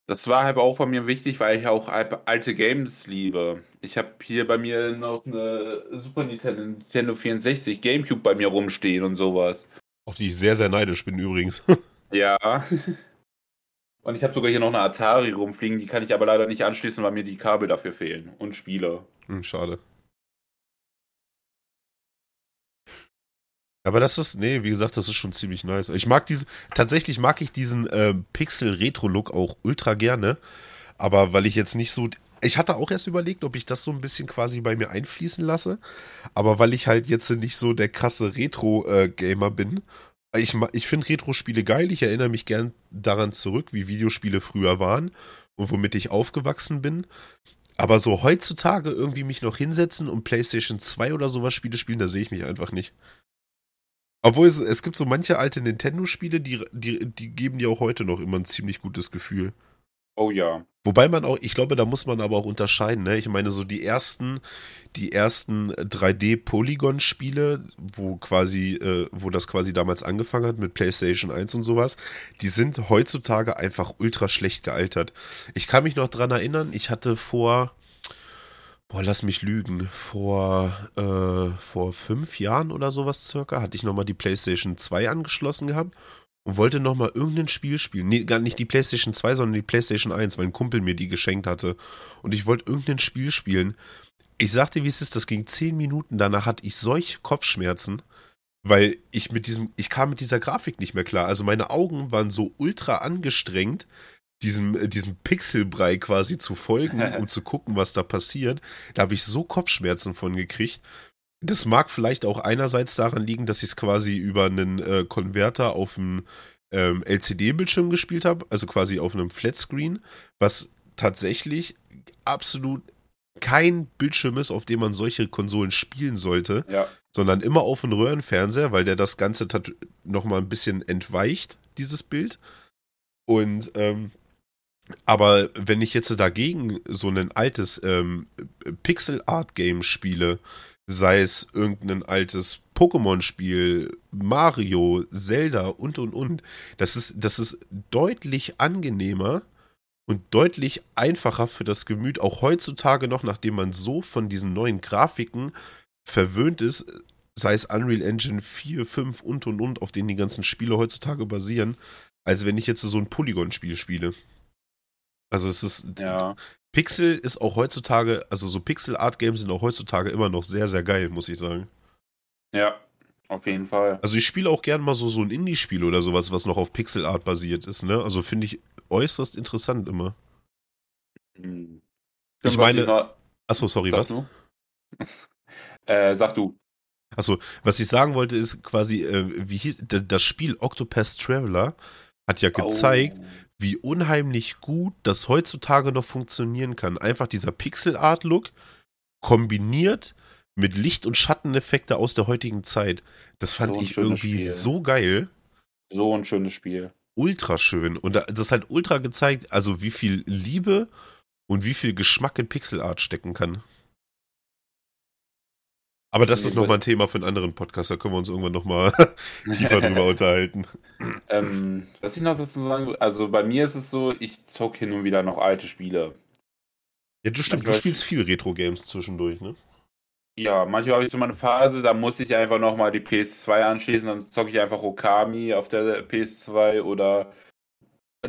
Das war halt auch von mir wichtig, weil ich auch al- alte Games liebe. Ich habe hier bei mir noch eine Super Nintendo, Nintendo 64, Gamecube bei mir rumstehen und sowas. Auf die ich sehr, sehr neidisch bin übrigens. Ja. Und ich habe sogar hier noch eine Atari rumfliegen, die kann ich aber leider nicht anschließen, weil mir die Kabel dafür fehlen und Spiele. Hm, schade. Aber das ist, nee, wie gesagt, das ist schon ziemlich nice. Ich mag diese, tatsächlich mag ich diesen ähm, Pixel-Retro-Look auch ultra gerne. Aber weil ich jetzt nicht so, ich hatte auch erst überlegt, ob ich das so ein bisschen quasi bei mir einfließen lasse. Aber weil ich halt jetzt nicht so der krasse Retro-Gamer bin. Ich, ich finde Retro-Spiele geil. Ich erinnere mich gern daran zurück, wie Videospiele früher waren und womit ich aufgewachsen bin. Aber so heutzutage irgendwie mich noch hinsetzen und PlayStation 2 oder sowas Spiele spielen, da sehe ich mich einfach nicht. Obwohl es, es gibt so manche alte Nintendo-Spiele, die, die, die geben dir auch heute noch immer ein ziemlich gutes Gefühl. Oh ja. Wobei man auch, ich glaube, da muss man aber auch unterscheiden, ne? Ich meine, so die ersten, die ersten 3D-Polygon-Spiele, wo quasi, äh, wo das quasi damals angefangen hat mit PlayStation 1 und sowas, die sind heutzutage einfach ultra schlecht gealtert. Ich kann mich noch dran erinnern, ich hatte vor, boah, lass mich lügen, vor, äh, vor fünf Jahren oder sowas circa, hatte ich nochmal die PlayStation 2 angeschlossen gehabt und wollte nochmal irgendein Spiel spielen. Nee, gar nicht die PlayStation 2, sondern die PlayStation 1, weil ein Kumpel mir die geschenkt hatte. Und ich wollte irgendein Spiel spielen. Ich sagte, wie es ist, das ging zehn Minuten, danach hatte ich solche Kopfschmerzen, weil ich mit diesem, ich kam mit dieser Grafik nicht mehr klar. Also meine Augen waren so ultra angestrengt, diesem, äh, diesem Pixelbrei quasi zu folgen, um zu gucken, was da passiert. Da habe ich so Kopfschmerzen von gekriegt. Das mag vielleicht auch einerseits daran liegen, dass ich es quasi über einen äh, Konverter auf dem ähm, LCD-Bildschirm gespielt habe, also quasi auf einem Flatscreen, was tatsächlich absolut kein Bildschirm ist, auf dem man solche Konsolen spielen sollte, Ja. sondern immer auf einen Röhrenfernseher, weil der das Ganze noch mal ein bisschen entweicht, dieses Bild. Und ähm, aber wenn ich jetzt dagegen so ein altes ähm, Pixel-Art-Game spiele, sei es irgendein altes Pokémon-Spiel, Mario, Zelda und und und, das ist, das ist deutlich angenehmer und deutlich einfacher für das Gemüt, auch heutzutage noch, nachdem man so von diesen neuen Grafiken verwöhnt ist, sei es Unreal Engine 4, 5 und und und, auf denen die ganzen Spiele heutzutage basieren, als wenn ich jetzt so ein Polygon-Spiel spiele. Also es ist, Ja. Pixel ist auch heutzutage, also so Pixel-Art-Games sind auch heutzutage immer noch sehr, sehr geil, muss ich sagen. Ja. Auf jeden Fall. Also ich spiele auch gern mal so, so ein Indie-Spiel oder sowas, was noch auf Pixel-Art basiert ist, ne? Also finde ich äußerst interessant immer. Hm. Ich was meine- noch- Achso, sorry, Sag was? du? äh, sag du. Achso, was ich sagen wollte ist quasi, äh, wie hieß, das Spiel Octopath Traveler hat ja gezeigt, Oh. Wie unheimlich gut das heutzutage noch funktionieren kann. Einfach dieser Pixel-Art-Look kombiniert mit Licht- und Schatteneffekte aus der heutigen Zeit. Das fand So ich irgendwie Spiel. so geil. So ein schönes Spiel. Ultra schön. Und da- das hat ultra gezeigt, also wie viel Liebe und wie viel Geschmack in Pixel-Art stecken kann. Aber das ist nochmal ein Thema für einen anderen Podcast, da können wir uns irgendwann nochmal tiefer drüber unterhalten. ähm, was ich noch dazu sagen also bei mir ist es so, ich zock hin und wieder noch alte Spiele. Ja, du stimmt, du Manchmal- spielst viel Retro-Games zwischendurch, ne? Ja, manchmal habe ich so meine Phase, da muss ich einfach nochmal die PS2 anschließen, dann zocke ich einfach Okami auf der PS2 oder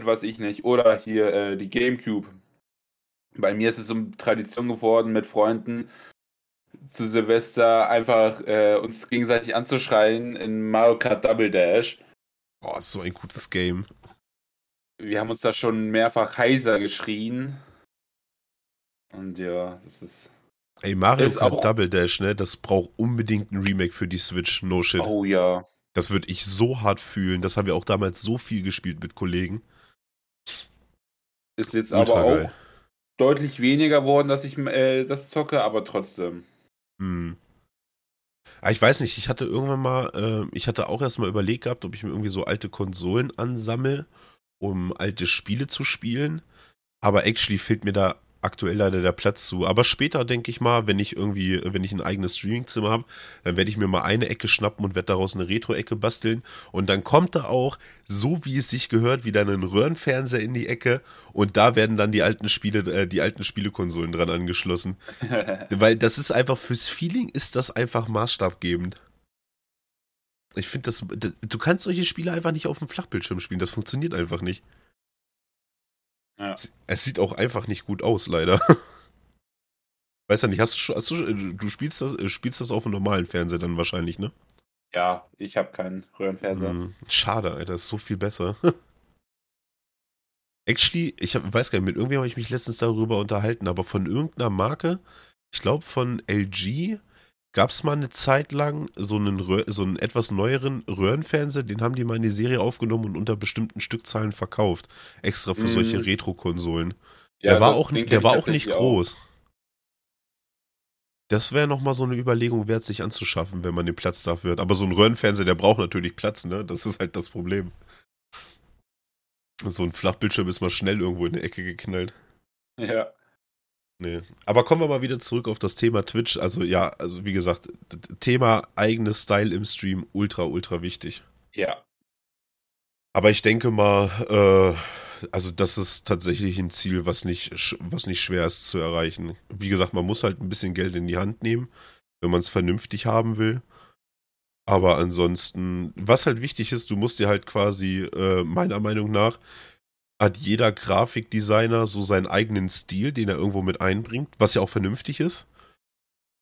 was ich nicht. Oder hier äh, die Gamecube. Bei mir ist es so eine Tradition geworden, mit Freunden zu Silvester einfach äh, uns gegenseitig anzuschreien in Mario Kart Double Dash. Boah, ist so ein gutes Game. Wir haben uns da schon mehrfach heiser geschrien. Und ja, das ist. Ey, Mario Ist Kart Double Dash, ne? Das braucht unbedingt ein Remake für die Switch. No shit. Oh ja. Das würde ich so hart fühlen. Das haben wir auch damals so viel gespielt mit Kollegen. Ist jetzt Ultra aber auch geil. deutlich weniger worden, dass ich äh, das zocke, aber trotzdem. Hm. Ah, ich weiß nicht, ich hatte irgendwann mal, äh, ich hatte auch erst mal überlegt gehabt, ob ich mir irgendwie so alte Konsolen ansammle, um alte Spiele zu spielen. Aber actually fehlt mir da aktuell leider der Platz zu. Aber später denke ich mal, wenn ich irgendwie, wenn ich ein eigenes Streamingzimmer habe, dann werde ich mir mal eine Ecke schnappen und werde daraus eine Retro-Ecke basteln. Und dann kommt da auch, so wie es sich gehört, wieder ein Röhrenfernseher in die Ecke und da werden dann die alten Spiele, äh, die alten Spielekonsolen dran angeschlossen. Weil das ist einfach fürs Feeling ist das einfach maßstabgebend. Ich finde das, d- du kannst solche Spiele einfach nicht auf dem Flachbildschirm spielen, das funktioniert einfach nicht. Ja. Es, sieht auch einfach nicht gut aus, leider. Weiß ja nicht, hast du, hast du, du spielst das, äh, spielst das auf dem normalen Fernseher dann wahrscheinlich, ne? ja, ich habe keinen Röhrenfernseher. Hm, Schade, Alter, das ist so viel besser. Actually, ich hab, weiß gar nicht, mit irgendwem habe ich mich letztens darüber unterhalten, aber von irgendeiner Marke, ich glaube von LG, gab es mal eine Zeit lang so einen, Röhr, so einen etwas neueren Röhrenfernseher, den haben die mal in die Serie aufgenommen und unter bestimmten Stückzahlen verkauft. Extra für Mhm. solche Retro-Konsolen. Ja, der war, auch, der war auch nicht groß. Das wäre nochmal so eine Überlegung wert, sich anzuschaffen, wenn man den Platz dafür hat. Aber so ein Röhrenfernseher, der braucht natürlich Platz, ne? Das ist halt das Problem. So ein Flachbildschirm ist mal schnell irgendwo in die Ecke geknallt. Ja. Nee. Aber kommen wir mal wieder zurück auf das Thema Twitch. Also ja, also wie gesagt, Thema eigenes Style im Stream, ultra, ultra wichtig. Ja. Aber ich denke mal, äh, also das ist tatsächlich ein Ziel, was nicht, was nicht schwer ist zu erreichen. Wie gesagt, man muss halt ein bisschen Geld in die Hand nehmen, wenn man es vernünftig haben will. Aber ansonsten, was halt wichtig ist, du musst dir halt quasi, äh, meiner Meinung nach, hat jeder Grafikdesigner so seinen eigenen Stil, den er irgendwo mit einbringt, was ja auch vernünftig ist.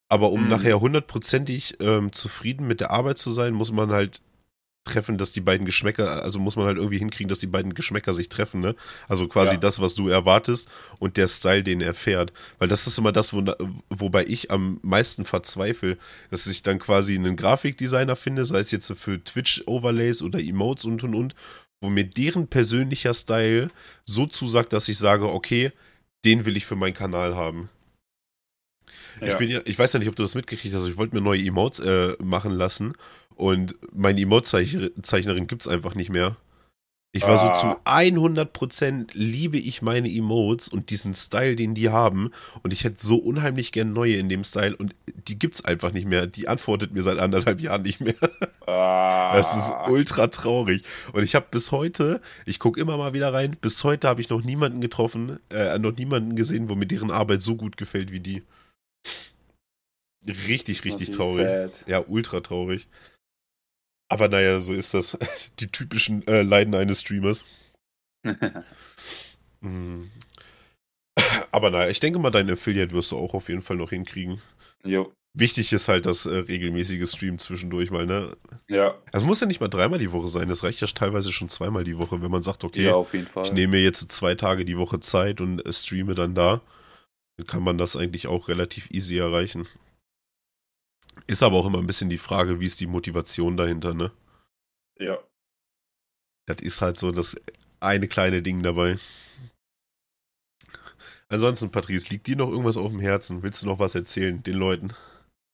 Aber um Mhm. nachher hundertprozentig ähm, zufrieden mit der Arbeit zu sein, muss man halt treffen, dass die beiden Geschmäcker, also muss man halt irgendwie hinkriegen, dass die beiden Geschmäcker sich treffen, ne? Also quasi ja. das, was du erwartest und der Style, den er fährt. Weil das ist immer das, wo, wobei ich am meisten verzweifle, dass ich dann quasi einen Grafikdesigner finde, sei es jetzt für Twitch-Overlays oder Emotes und und und, wo mir deren persönlicher Style so zusagt, dass ich sage, okay, den will ich für meinen Kanal haben. Ja. Ich, bin ja, ich weiß ja nicht, ob du das mitgekriegt hast. Ich wollte mir neue Emotes äh, machen lassen und meine Emote-Zeichnerin gibt es einfach nicht mehr. Ich war ah. so zu 100% liebe ich meine Emotes und diesen Style, den die haben. Und ich hätte so unheimlich gern neue in dem Style und die gibt es einfach nicht mehr. Die antwortet mir seit anderthalb Jahren nicht mehr. Ah. Das ist ultra traurig. Und ich habe bis heute, ich gucke immer mal wieder rein, bis heute habe ich noch niemanden getroffen, äh, noch niemanden gesehen, wo mir deren Arbeit so gut gefällt wie die. Richtig, richtig traurig. Sad. Ja, ultra traurig. Aber naja, so ist das. Die typischen äh, Leiden eines Streamers. mhm. Aber naja, ich denke mal, dein Affiliate wirst du auch auf jeden Fall noch hinkriegen. Jo. Wichtig ist halt das äh, regelmäßige Stream zwischendurch mal, ne? Ja. Es muss ja nicht mal dreimal die Woche sein, das reicht ja teilweise schon zweimal die Woche, wenn man sagt, okay, ja, ich nehme mir jetzt zwei Tage die Woche Zeit und äh, streame dann da. Dann kann man das eigentlich auch relativ easy erreichen. Ist aber auch immer ein bisschen die Frage, wie ist die Motivation dahinter, ne? Ja. Das ist halt so das eine kleine Ding dabei. Ansonsten, Patrice, liegt dir noch irgendwas auf dem Herzen? Willst du noch was erzählen den Leuten?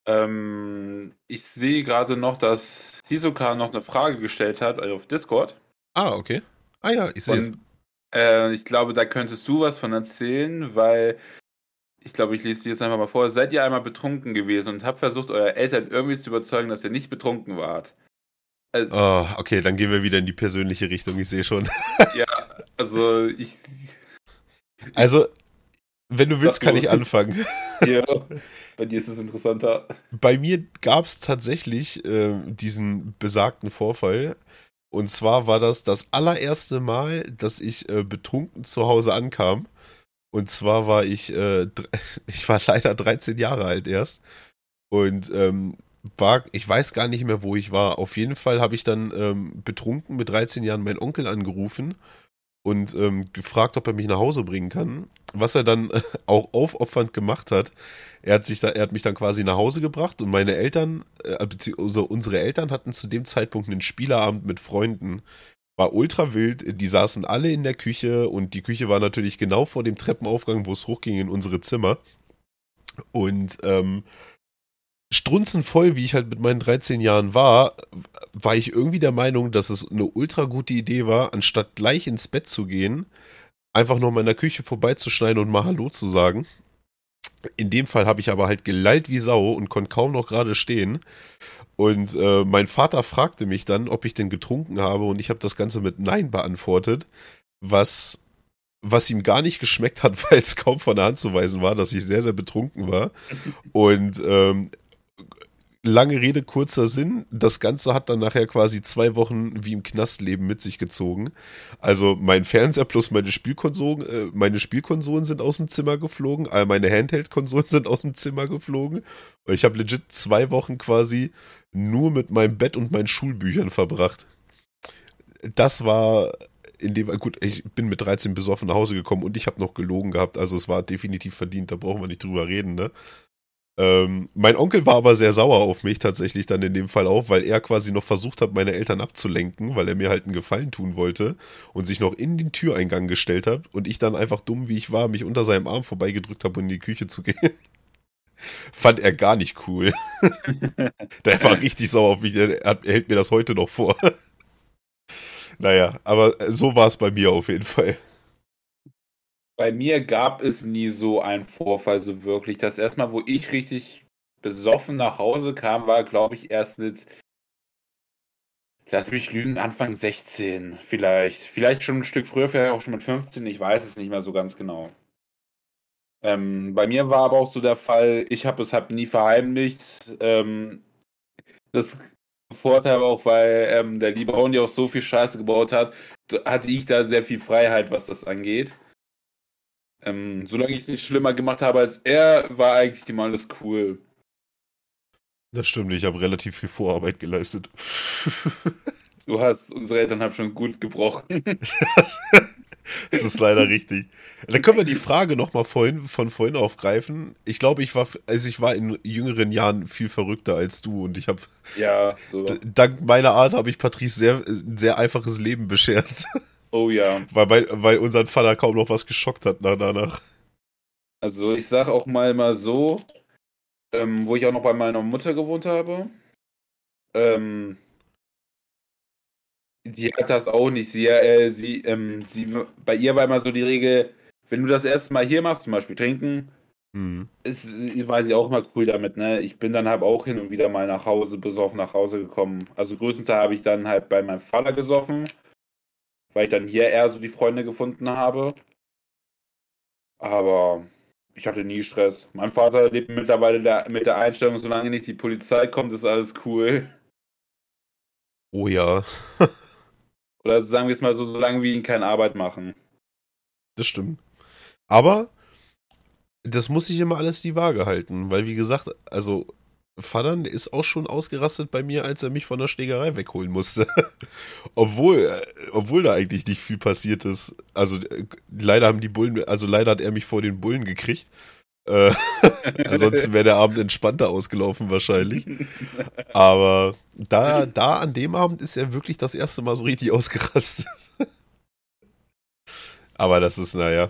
Ähm, ich sehe gerade noch, dass Hisoka noch eine Frage gestellt hat also auf Discord. Ah, okay. Ah ja, ich sehe es. Äh, ich glaube, da könntest du was von erzählen, weil ich glaube, ich lese dir jetzt einfach mal vor. Seid ihr einmal betrunken gewesen und habt versucht, eure Eltern irgendwie zu überzeugen, dass ihr nicht betrunken wart? Also, oh, okay, dann gehen wir wieder in die persönliche Richtung, ich sehe schon. ja, also ich. Also, wenn du willst, kann ich anfangen. ja, bei dir ist es interessanter. Bei mir gab es tatsächlich äh, diesen besagten Vorfall. Und zwar war das das allererste Mal, dass ich äh, betrunken zu Hause ankam. Und zwar war ich, äh, ich war leider 13 Jahre alt erst. Und ähm, war, ich weiß gar nicht mehr, wo ich war. Auf jeden Fall habe ich dann ähm, betrunken mit 13 Jahren meinen Onkel angerufen und ähm, gefragt, ob er mich nach Hause bringen kann. Was er dann äh, auch aufopfernd gemacht hat. Er hat sich da, er hat mich dann quasi nach Hause gebracht und meine Eltern, äh, beziehungsweise unsere Eltern hatten zu dem Zeitpunkt einen Spieleabend mit Freunden war ultra wild. Die saßen alle in der Küche und die Küche war natürlich genau vor dem Treppenaufgang, wo es hochging in unsere Zimmer. Und ähm, strunzenvoll, wie ich halt mit meinen 13 Jahren war, war ich irgendwie der Meinung, dass es eine ultra gute Idee war, anstatt gleich ins Bett zu gehen, einfach noch mal in der Küche vorbeizuschneiden und mal Hallo zu sagen. In dem Fall habe ich aber halt gelallt wie Sau und konnte kaum noch gerade stehen. Und äh, mein Vater fragte mich dann, ob ich denn getrunken habe und ich habe das Ganze mit Nein beantwortet, was, was ihm gar nicht geschmeckt hat, weil es kaum von der Hand zu weisen war, dass ich sehr, sehr betrunken war. Und ähm, lange Rede, kurzer Sinn. Das Ganze hat dann nachher quasi zwei Wochen wie im Knastleben mit sich gezogen. Also mein Fernseher plus meine Spielkonsolen, äh, meine Spielkonsolen sind aus dem Zimmer geflogen, all meine Handheld-Konsolen sind aus dem Zimmer geflogen. Und ich habe legit zwei Wochen quasi nur mit meinem Bett und meinen Schulbüchern verbracht. Das war in dem, gut, ich bin mit 13 besoffen nach Hause gekommen und ich habe noch gelogen gehabt, also es war definitiv verdient, da brauchen wir nicht drüber reden, ne? Ähm, mein Onkel war aber sehr sauer auf mich tatsächlich dann in dem Fall auch, weil er quasi noch versucht hat, meine Eltern abzulenken, weil er mir halt einen Gefallen tun wollte und sich noch in den Türeingang gestellt hat und ich dann einfach dumm wie ich war, mich unter seinem Arm vorbeigedrückt habe, um in die Küche zu gehen. Fand er gar nicht cool. der war richtig sauer auf mich, er, er hält mir das heute noch vor. naja, aber so war es bei mir auf jeden Fall. Bei mir gab es nie so einen Vorfall so wirklich. Das erste Mal, wo ich richtig besoffen nach Hause kam, war, glaube ich, erst mit, lass mich lügen, Anfang 16 vielleicht. Vielleicht schon ein Stück früher, vielleicht auch schon mit 15, ich weiß es nicht mehr so ganz genau. Ähm, bei mir war aber auch so der Fall, ich habe es halt nie verheimlicht. Ähm, das Vorteil auch, weil ähm, der liebe Only auch so viel Scheiße gebaut hat, hatte ich da sehr viel Freiheit, was das angeht. Ähm, solange ich es nicht schlimmer gemacht habe als er, war eigentlich immer alles cool. Das stimmt, ich habe relativ viel Vorarbeit geleistet. Du hast unsere Eltern haben schon gut gebrochen. das ist leider richtig. Dann können wir die Frage nochmal vorhin, von vorhin aufgreifen. Ich glaube, ich war, also ich war in jüngeren Jahren viel verrückter als du und ich habe, ja, so. dank meiner Art habe ich Patrice sehr, ein sehr einfaches Leben beschert. Oh ja. Weil, weil, weil unseren Vater kaum noch was geschockt hat danach. Also ich sag auch mal mal so, ähm, wo ich auch noch bei meiner Mutter gewohnt habe, ähm, die hat das auch nicht. Sie, äh, sie, ähm, sie, bei ihr war immer so die Regel, wenn du das erste Mal hier machst, zum Beispiel trinken, mhm. ist, war sie auch immer cool damit, ne? Ich bin dann halt auch hin und wieder mal nach Hause, besoffen nach Hause gekommen. Also größtenteils habe ich dann halt bei meinem Vater gesoffen, weil ich dann hier eher so die Freunde gefunden habe. Aber ich hatte nie Stress. Mein Vater lebt mittlerweile mit der Einstellung, solange nicht die Polizei kommt, ist alles cool. Oh ja. Oder sagen wir es mal so, solange wir ihn keine Arbeit machen. Das stimmt. Aber das muss sich immer alles die Waage halten, weil wie gesagt, also Vater ist auch schon ausgerastet bei mir, als er mich von der Schlägerei wegholen musste. obwohl, äh, obwohl da eigentlich nicht viel passiert ist. Also äh, leider haben die Bullen, also leider hat er mich vor den Bullen gekriegt. Äh, ansonsten wäre der Abend entspannter ausgelaufen wahrscheinlich. Aber da, da an dem Abend ist er wirklich das erste Mal so richtig ausgerastet. Aber das ist, naja.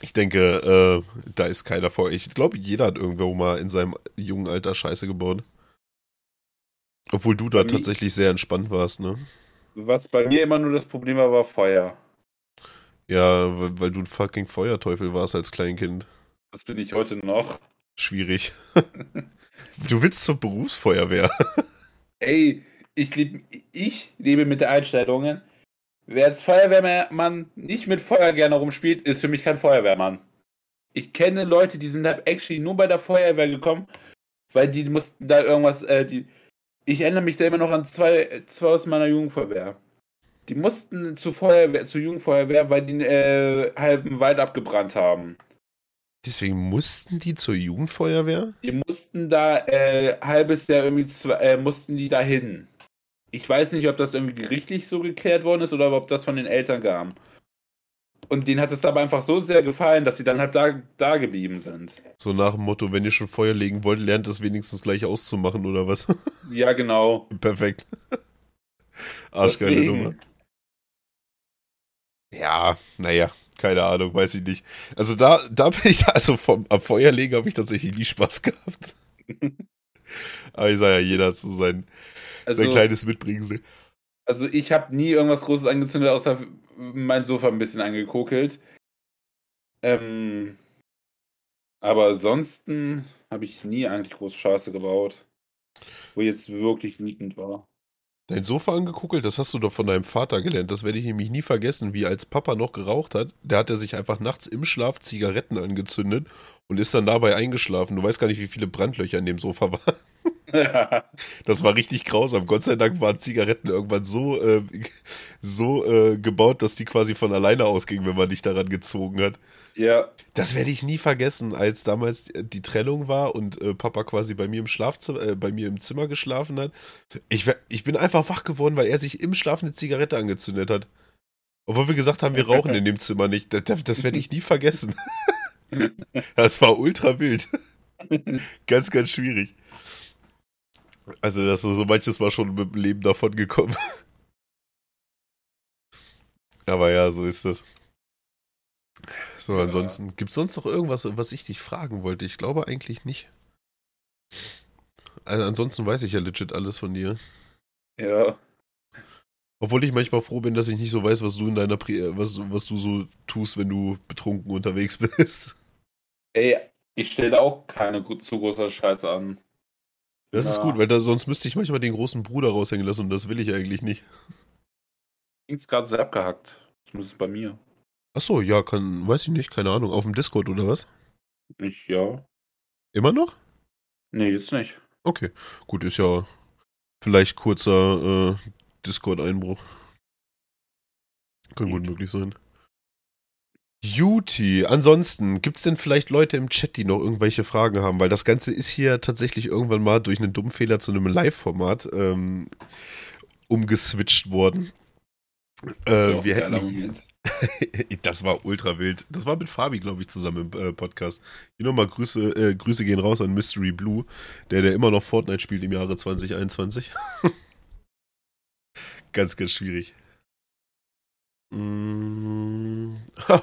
Ich denke, äh, da ist keiner vor. Ich glaube, jeder hat irgendwo mal in seinem jungen Alter Scheiße gebaut. Obwohl du da tatsächlich sehr entspannt warst, ne? Was bei mir immer nur das Problem war, war Feuer. Ja, weil, weil du ein fucking Feuerteufel warst als Kleinkind. Das bin ich heute noch. Schwierig. du willst zur Berufsfeuerwehr. Ey, ich, lieb, ich lebe mit der Einstellung, wer als Feuerwehrmann nicht mit Feuer gerne rumspielt, ist für mich kein Feuerwehrmann. Ich kenne Leute, die sind halt actually nur bei der Feuerwehr gekommen, weil die mussten da irgendwas, äh, die, ich erinnere mich da immer noch an zwei, zwei aus meiner Jugendfeuerwehr. Die mussten zur Feuerwehr, zur Jugendfeuerwehr, weil die einen äh, halben Wald abgebrannt haben. Deswegen mussten die zur Jugendfeuerwehr? Die mussten da äh, halbes Jahr irgendwie zwei, äh, mussten die da hin. Ich weiß nicht, ob das irgendwie gerichtlich so geklärt worden ist oder ob das von den Eltern kam. Und denen hat es aber einfach so sehr gefallen, dass sie dann halt da, da geblieben sind. So nach dem Motto, wenn ihr schon Feuer legen wollt, lernt es wenigstens gleich auszumachen, oder was? Ja, genau. Perfekt. Arschgeile Nummer. Ja, naja, keine Ahnung, weiß ich nicht. Also da, da bin ich, also vom am Feuerlegen habe ich tatsächlich nie Spaß gehabt. Aber ich sage ja, jeder hat so sein, also, sein kleines Mitbringsel. Also ich habe nie irgendwas Großes angezündet, außer mein Sofa ein bisschen angekokelt. Ähm, aber ansonsten habe ich nie eigentlich große Scheiße gebaut, wo jetzt wirklich wütend war. Dein Sofa angeguckt, das hast du doch von deinem Vater gelernt. Das werde ich nämlich nie vergessen, wie als Papa noch geraucht hat. Der hat er sich einfach nachts im Schlaf Zigaretten angezündet und ist dann dabei eingeschlafen. Du weißt gar nicht, wie viele Brandlöcher in dem Sofa waren. Das war richtig grausam. Gott sei Dank waren Zigaretten irgendwann so, äh, so äh, gebaut, dass die quasi von alleine ausgingen, wenn man dich daran gezogen hat. Ja. Das werde ich nie vergessen, als damals die Trennung war und äh, Papa quasi bei mir im Schlafzimmer, äh, bei mir im Zimmer geschlafen hat. Ich, ich bin einfach wach geworden, weil er sich im Schlaf eine Zigarette angezündet hat. Obwohl wir gesagt haben, wir rauchen in dem Zimmer nicht. Das, das werde ich nie vergessen. das war ultra wild. ganz, ganz schwierig. Also, das ist so manches Mal schon mit dem Leben davon gekommen. Aber ja, so ist das. So, ja. ansonsten, gibt es sonst noch irgendwas, was ich dich fragen wollte? Ich glaube eigentlich nicht. Also ansonsten weiß ich ja legit alles von dir. Ja. Obwohl ich manchmal froh bin, dass ich nicht so weiß, was du in deiner Pri was, was du so tust, wenn du betrunken unterwegs bist. Ey, ich stelle auch keine zu große Scheiße an. Das ja. ist gut, weil da, sonst müsste ich manchmal den großen Bruder raushängen lassen und das will ich eigentlich nicht. Klingt gerade sehr abgehackt. Das ist bei mir. Achso, ja, kann, weiß ich nicht, keine Ahnung. Auf dem Discord oder was? Ich, ja. Immer noch? Nee, jetzt nicht. Okay, gut, ist ja vielleicht kurzer äh, Discord-Einbruch. Kann gut möglich sein. Juti, ansonsten, gibt es denn vielleicht Leute im Chat, die noch irgendwelche Fragen haben? Weil das Ganze ist hier tatsächlich irgendwann mal durch einen dummen Fehler zu einem Live-Format. Ähm, umgeswitcht worden. Äh, wir hätten, Moment. das war ultra wild. Das war mit Fabi, glaube ich, zusammen im äh, Podcast. Hier nochmal Grüße, äh, Grüße gehen raus an Mystery Blue, der, der immer noch Fortnite spielt im Jahre 2021. ganz, ganz schwierig. Mm,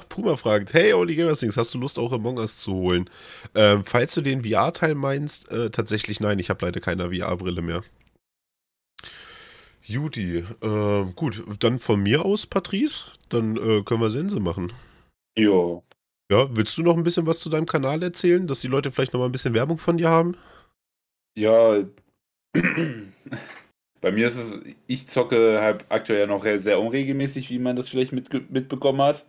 Puma fragt, hey Oli Gamersings, hast du Lust auch Among Us zu holen? Ähm, falls du den VR-Teil meinst, äh, tatsächlich nein, ich habe leider keine VR-Brille mehr. Judy, äh, gut, dann von mir aus, Patrice, dann äh, können wir Sense machen. Jo. Ja, willst du noch ein bisschen was zu deinem Kanal erzählen, dass die Leute vielleicht noch mal ein bisschen Werbung von dir haben? Ja. Bei mir ist es, ich zocke halt aktuell noch sehr unregelmäßig, wie man das vielleicht mitge- mitbekommen hat.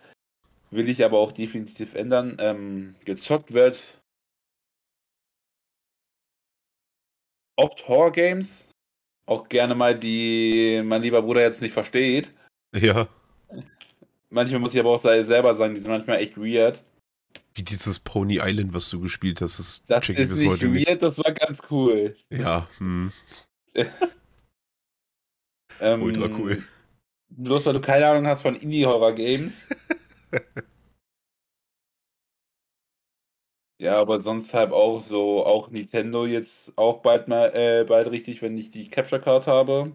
Will ich aber auch definitiv ändern. Ähm, gezockt wird oft Horror Games. Auch gerne mal die mein lieber Bruder jetzt nicht versteht. Ja, Manchmal muss ich aber auch se- selber sagen, die sind manchmal echt weird. wie dieses Pony Island, was du gespielt hast, das, Das ist nicht heute weird, nicht. das war ganz cool. Ja, hm, Ähm, ultra cool. Bloß weil du keine Ahnung hast von Indie-Horror-Games. ja, aber sonst halt auch so, auch Nintendo jetzt auch bald mal, äh, bald richtig, wenn ich die Capture Card habe.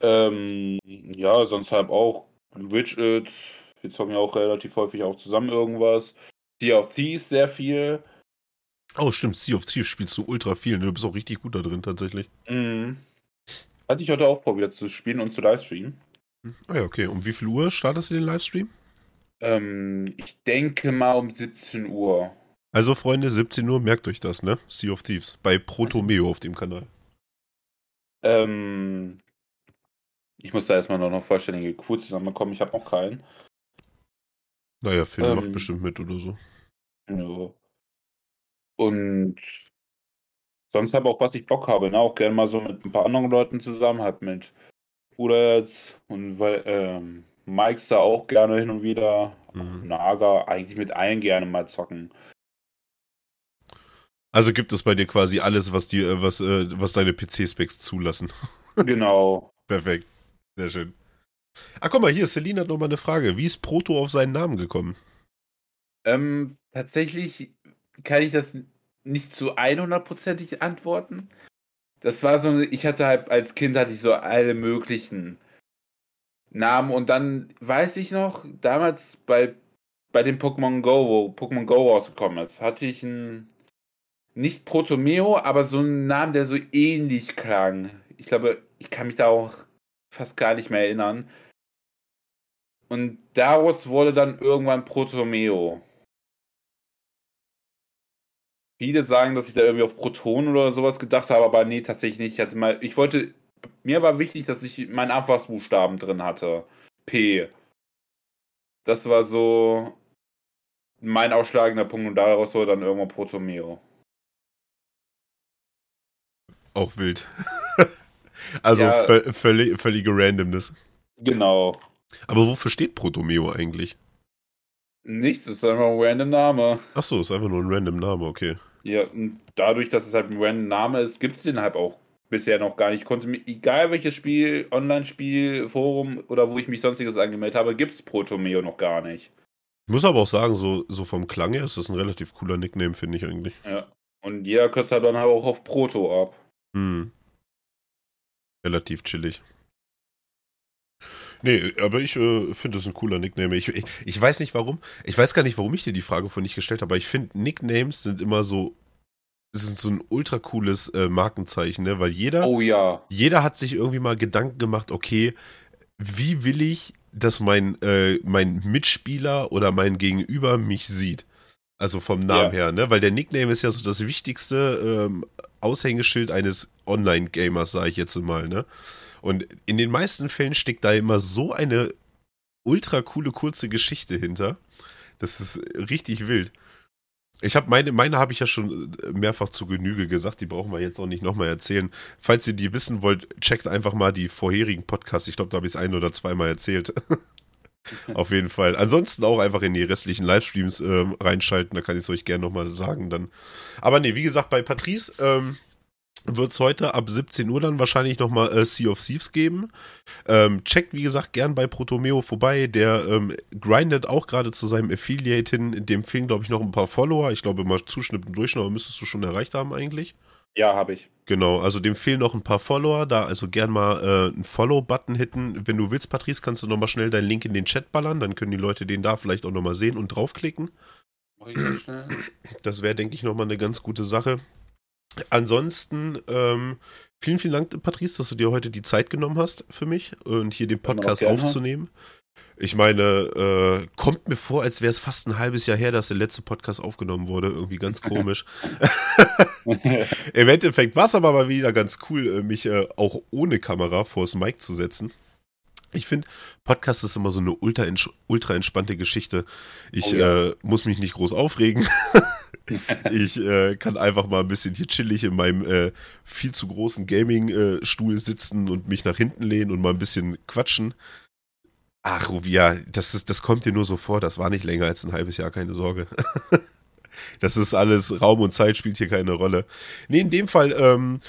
Ähm, ja, sonst halt auch Widget. Wir zocken ja auch relativ häufig auch zusammen irgendwas. Sea of Thieves sehr viel. Oh, stimmt, Sea of Thieves spielst du ultra viel, ne? Du bist auch richtig gut da drin, tatsächlich. Mhm. Hatte ich heute auch wieder zu spielen und zu livestreamen. Ah ja, okay. Um wie viel Uhr startest du den Livestream? Ähm, ich denke mal um 17 Uhr. Also, Freunde, 17 Uhr, merkt euch das, ne? Sea of Thieves. Bei Protomeo auf dem Kanal. Ähm, ich muss da erstmal noch eine vollständige Crew zusammenbekommen. Ich habe noch keinen. Naja, Finn Ähm. macht bestimmt mit oder so. Ja. Und sonst habe auch, was ich Bock habe, ne? Auch gerne mal so mit ein paar anderen Leuten zusammen, halt mit Bruder jetzt und weil, ähm, Mike's da auch gerne hin und wieder. Mhm. Naga, eigentlich mit allen gerne mal zocken. Also gibt es bei dir quasi alles, was die, äh, was, äh, was deine PC-Specs zulassen. Genau. Perfekt. Sehr schön. Ah, guck mal, hier, Celine hat nochmal eine Frage. Wie ist Proto auf seinen Namen gekommen? Ähm, tatsächlich kann ich das nicht zu 100%ig antworten. Das war so, ich hatte halt als Kind hatte ich so alle möglichen Namen und dann weiß ich noch, damals bei, bei dem Pokémon Go, wo Pokémon Go rausgekommen ist, hatte ich einen, nicht Protomeo, aber so einen Namen, der so ähnlich klang. Ich glaube, ich kann mich da auch fast gar nicht mehr erinnern. Und daraus wurde dann irgendwann Protomeo. Viele sagen, dass ich da irgendwie auf Proton oder sowas gedacht habe, aber nee, tatsächlich nicht. Ich hatte mal, ich wollte, mir war wichtig, dass ich meinen Anfangsbuchstaben drin hatte. P. Das war so mein ausschlagender Punkt und daraus wurde dann irgendwann Protomeo. Auch wild. also Ja. vö- völlig, völlige Randomness. Genau. Aber wofür steht Protomeo eigentlich? Nichts, ist einfach ein random Name. Achso, ist einfach nur ein random Name, okay. Ja, und dadurch, dass es halt ein random Name ist, gibt es den halt auch bisher noch gar nicht. Ich konnte mir, egal welches Spiel, Online-Spiel, Forum oder wo ich mich sonstiges angemeldet habe, gibt es Protomeo noch gar nicht. Ich muss aber auch sagen, so, so vom Klang her ist das ein relativ cooler Nickname, finde ich eigentlich. Ja. Und jeder kürzt halt dann halt auch auf Proto ab. Hm. Relativ chillig. Nee, aber ich äh, finde das ein cooler Nickname. Ich, ich, ich weiß nicht warum. Ich weiß gar nicht, warum ich dir die Frage von nicht gestellt habe, aber ich finde, Nicknames sind immer so, sind so ein ultra cooles äh, Markenzeichen, ne? Weil jeder, Oh ja. jeder hat sich irgendwie mal Gedanken gemacht, okay, wie will ich, dass mein, äh, mein Mitspieler oder mein Gegenüber mich sieht? Also vom Namen Ja. her, ne? Weil der Nickname ist ja so das wichtigste ähm, Aushängeschild eines Online-Gamers, sage ich jetzt mal, ne? Und in den meisten Fällen steckt da immer so eine ultra coole, kurze Geschichte hinter. Das ist richtig wild. Ich habe meine, meine habe ich ja schon äh, mehrfach zu Genüge gesagt, die brauchen wir jetzt auch nicht nochmal erzählen. Falls ihr die wissen wollt, checkt einfach mal die vorherigen Podcasts. Ich glaube, da habe ich es ein oder zweimal erzählt. Auf jeden Fall. Ansonsten auch einfach in die restlichen Livestreams ähm, reinschalten, da kann ich es euch gerne nochmal sagen dann. Aber nee, wie gesagt, bei Patrice, ähm, wird es heute ab 17 Uhr dann wahrscheinlich nochmal äh, Sea of Thieves geben. Ähm, checkt, wie gesagt, gern bei Protomeo vorbei. Der ähm, grindet auch gerade zu seinem Affiliate hin. Dem fehlen, glaube ich, noch ein paar Follower. Ich glaube, mal Zuschnitt und Durchschnitt müsstest du schon erreicht haben eigentlich. Ja, habe ich. Genau, also dem fehlen noch ein paar Follower. Da also gern mal äh, einen Follow-Button hitten. Wenn du willst, Patrice, kannst du nochmal schnell deinen Link in den Chat ballern. Dann können die Leute den da vielleicht auch nochmal sehen und draufklicken. Mach ich ganz schnell. Das wäre, denke ich, nochmal eine ganz gute Sache. Ansonsten, ähm, vielen, vielen Dank, Patrice, dass du dir heute die Zeit genommen hast für mich und hier den Podcast aufzunehmen. Ich meine, äh, kommt mir vor, als wäre es fast ein halbes Jahr her, dass der letzte Podcast aufgenommen wurde. Irgendwie ganz komisch. Im Endeffekt war es aber mal wieder ganz cool, äh, mich äh, auch ohne Kamera vors Mic zu setzen. Ich finde, Podcast ist immer so eine ultra, ultra entspannte Geschichte. Ich oh ja. äh, muss mich nicht groß aufregen. ich äh, kann einfach mal ein bisschen hier chillig in meinem äh, viel zu großen Gaming-Stuhl sitzen und mich nach hinten lehnen und mal ein bisschen quatschen. Ach, Ruvia, das, ist, das kommt dir nur so vor. Das war nicht länger als ein halbes Jahr, keine Sorge. das ist alles, Raum und Zeit spielt hier keine Rolle. Nee, in dem Fall, ähm,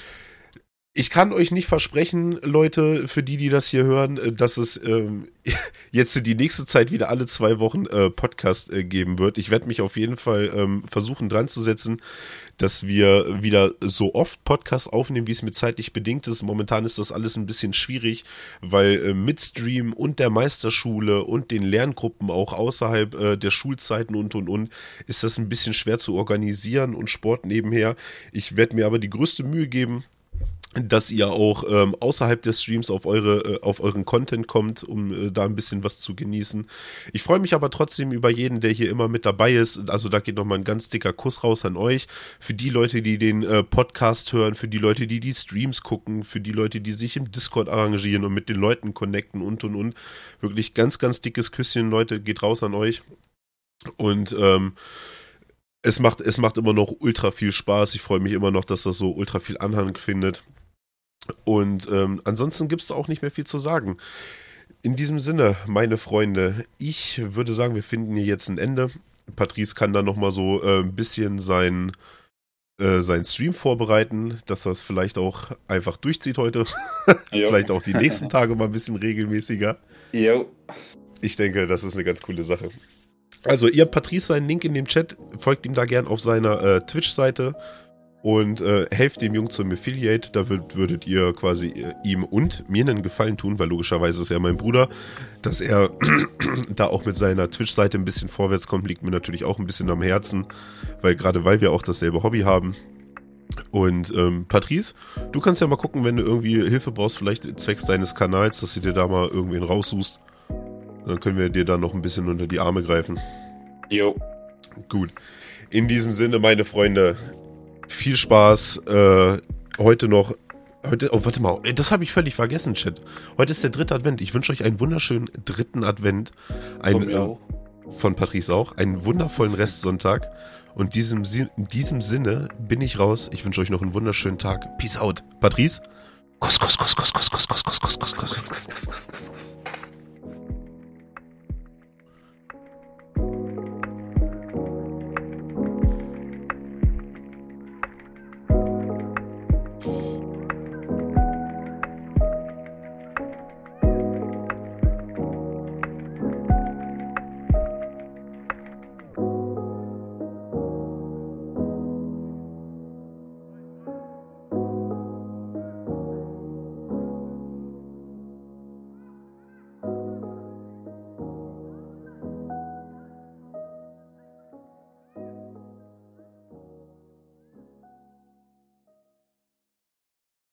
ich kann euch nicht versprechen, Leute, für die, die das hier hören, äh, dass es ähm, jetzt die nächste Zeit wieder alle zwei Wochen äh, Podcast äh, geben wird. Ich werde mich auf jeden Fall ähm, versuchen dran zu setzen, dass wir wieder so oft Podcasts aufnehmen, wie es mir zeitlich bedingt ist. Momentan ist das alles ein bisschen schwierig, weil äh, mit Stream und der Meisterschule und den Lerngruppen auch außerhalb äh, der Schulzeiten und und und ist das ein bisschen schwer zu organisieren und Sport nebenher. Ich werde mir aber die größte Mühe geben, dass ihr auch ähm, außerhalb des Streams auf eure äh, auf euren Content kommt, um äh, da ein bisschen was zu genießen. Ich freue mich aber trotzdem über jeden, der hier immer mit dabei ist. Also da geht nochmal ein ganz dicker Kuss raus an euch. Für die Leute, die den äh, Podcast hören, für die Leute, die die Streams gucken, für die Leute, die sich im Discord arrangieren und mit den Leuten connecten und und und. Wirklich ganz ganz dickes Küsschen, Leute, geht raus an euch. Und ähm, es macht, es macht immer noch ultra viel Spaß. Ich freue mich immer noch, dass das so ultra viel Anhang findet. Und ähm, ansonsten gibt es auch nicht mehr viel zu sagen. In diesem Sinne, meine Freunde, ich würde sagen, wir finden hier jetzt ein Ende. Patrice kann da nochmal so äh, ein bisschen sein, äh, sein Stream vorbereiten, dass er es vielleicht auch einfach durchzieht heute. vielleicht auch die nächsten Tage mal ein bisschen regelmäßiger. Jo. Ich denke, das ist eine ganz coole Sache. Also, ihr habt Patrice seinen Link in dem Chat, folgt ihm da gern auf seiner äh, Twitch-Seite und äh, helft dem Jungen zum Affiliate. Da würd, würdet ihr quasi äh, ihm und mir einen Gefallen tun, weil logischerweise ist er mein Bruder. Dass er da auch mit seiner Twitch-Seite ein bisschen vorwärts kommt, liegt mir natürlich auch ein bisschen am Herzen, weil gerade weil wir auch dasselbe Hobby haben. Und ähm, Patrice, du kannst ja mal gucken, wenn du irgendwie Hilfe brauchst, vielleicht zwecks deines Kanals, dass du dir da mal irgendwen raussuchst. Dann können wir dir da noch ein bisschen unter die Arme greifen. Jo. Gut. In diesem Sinne, meine Freunde, viel Spaß. Äh, heute noch. Heute, oh, warte mal, das habe ich völlig vergessen, Chat. Heute ist der dritte Advent. Ich wünsche euch einen wunderschönen dritten Advent. Ein, von, äh, von Patrice auch. Einen wundervollen Restsonntag. Und diesem, in diesem Sinne bin ich raus. Ich wünsche euch noch einen wunderschönen Tag. Peace out. Patrice? Kuss, Kuss, Kuss, Kuss, Kuss, Kuss, Kuss, Kuss, Kuss, Kuss, Kuss.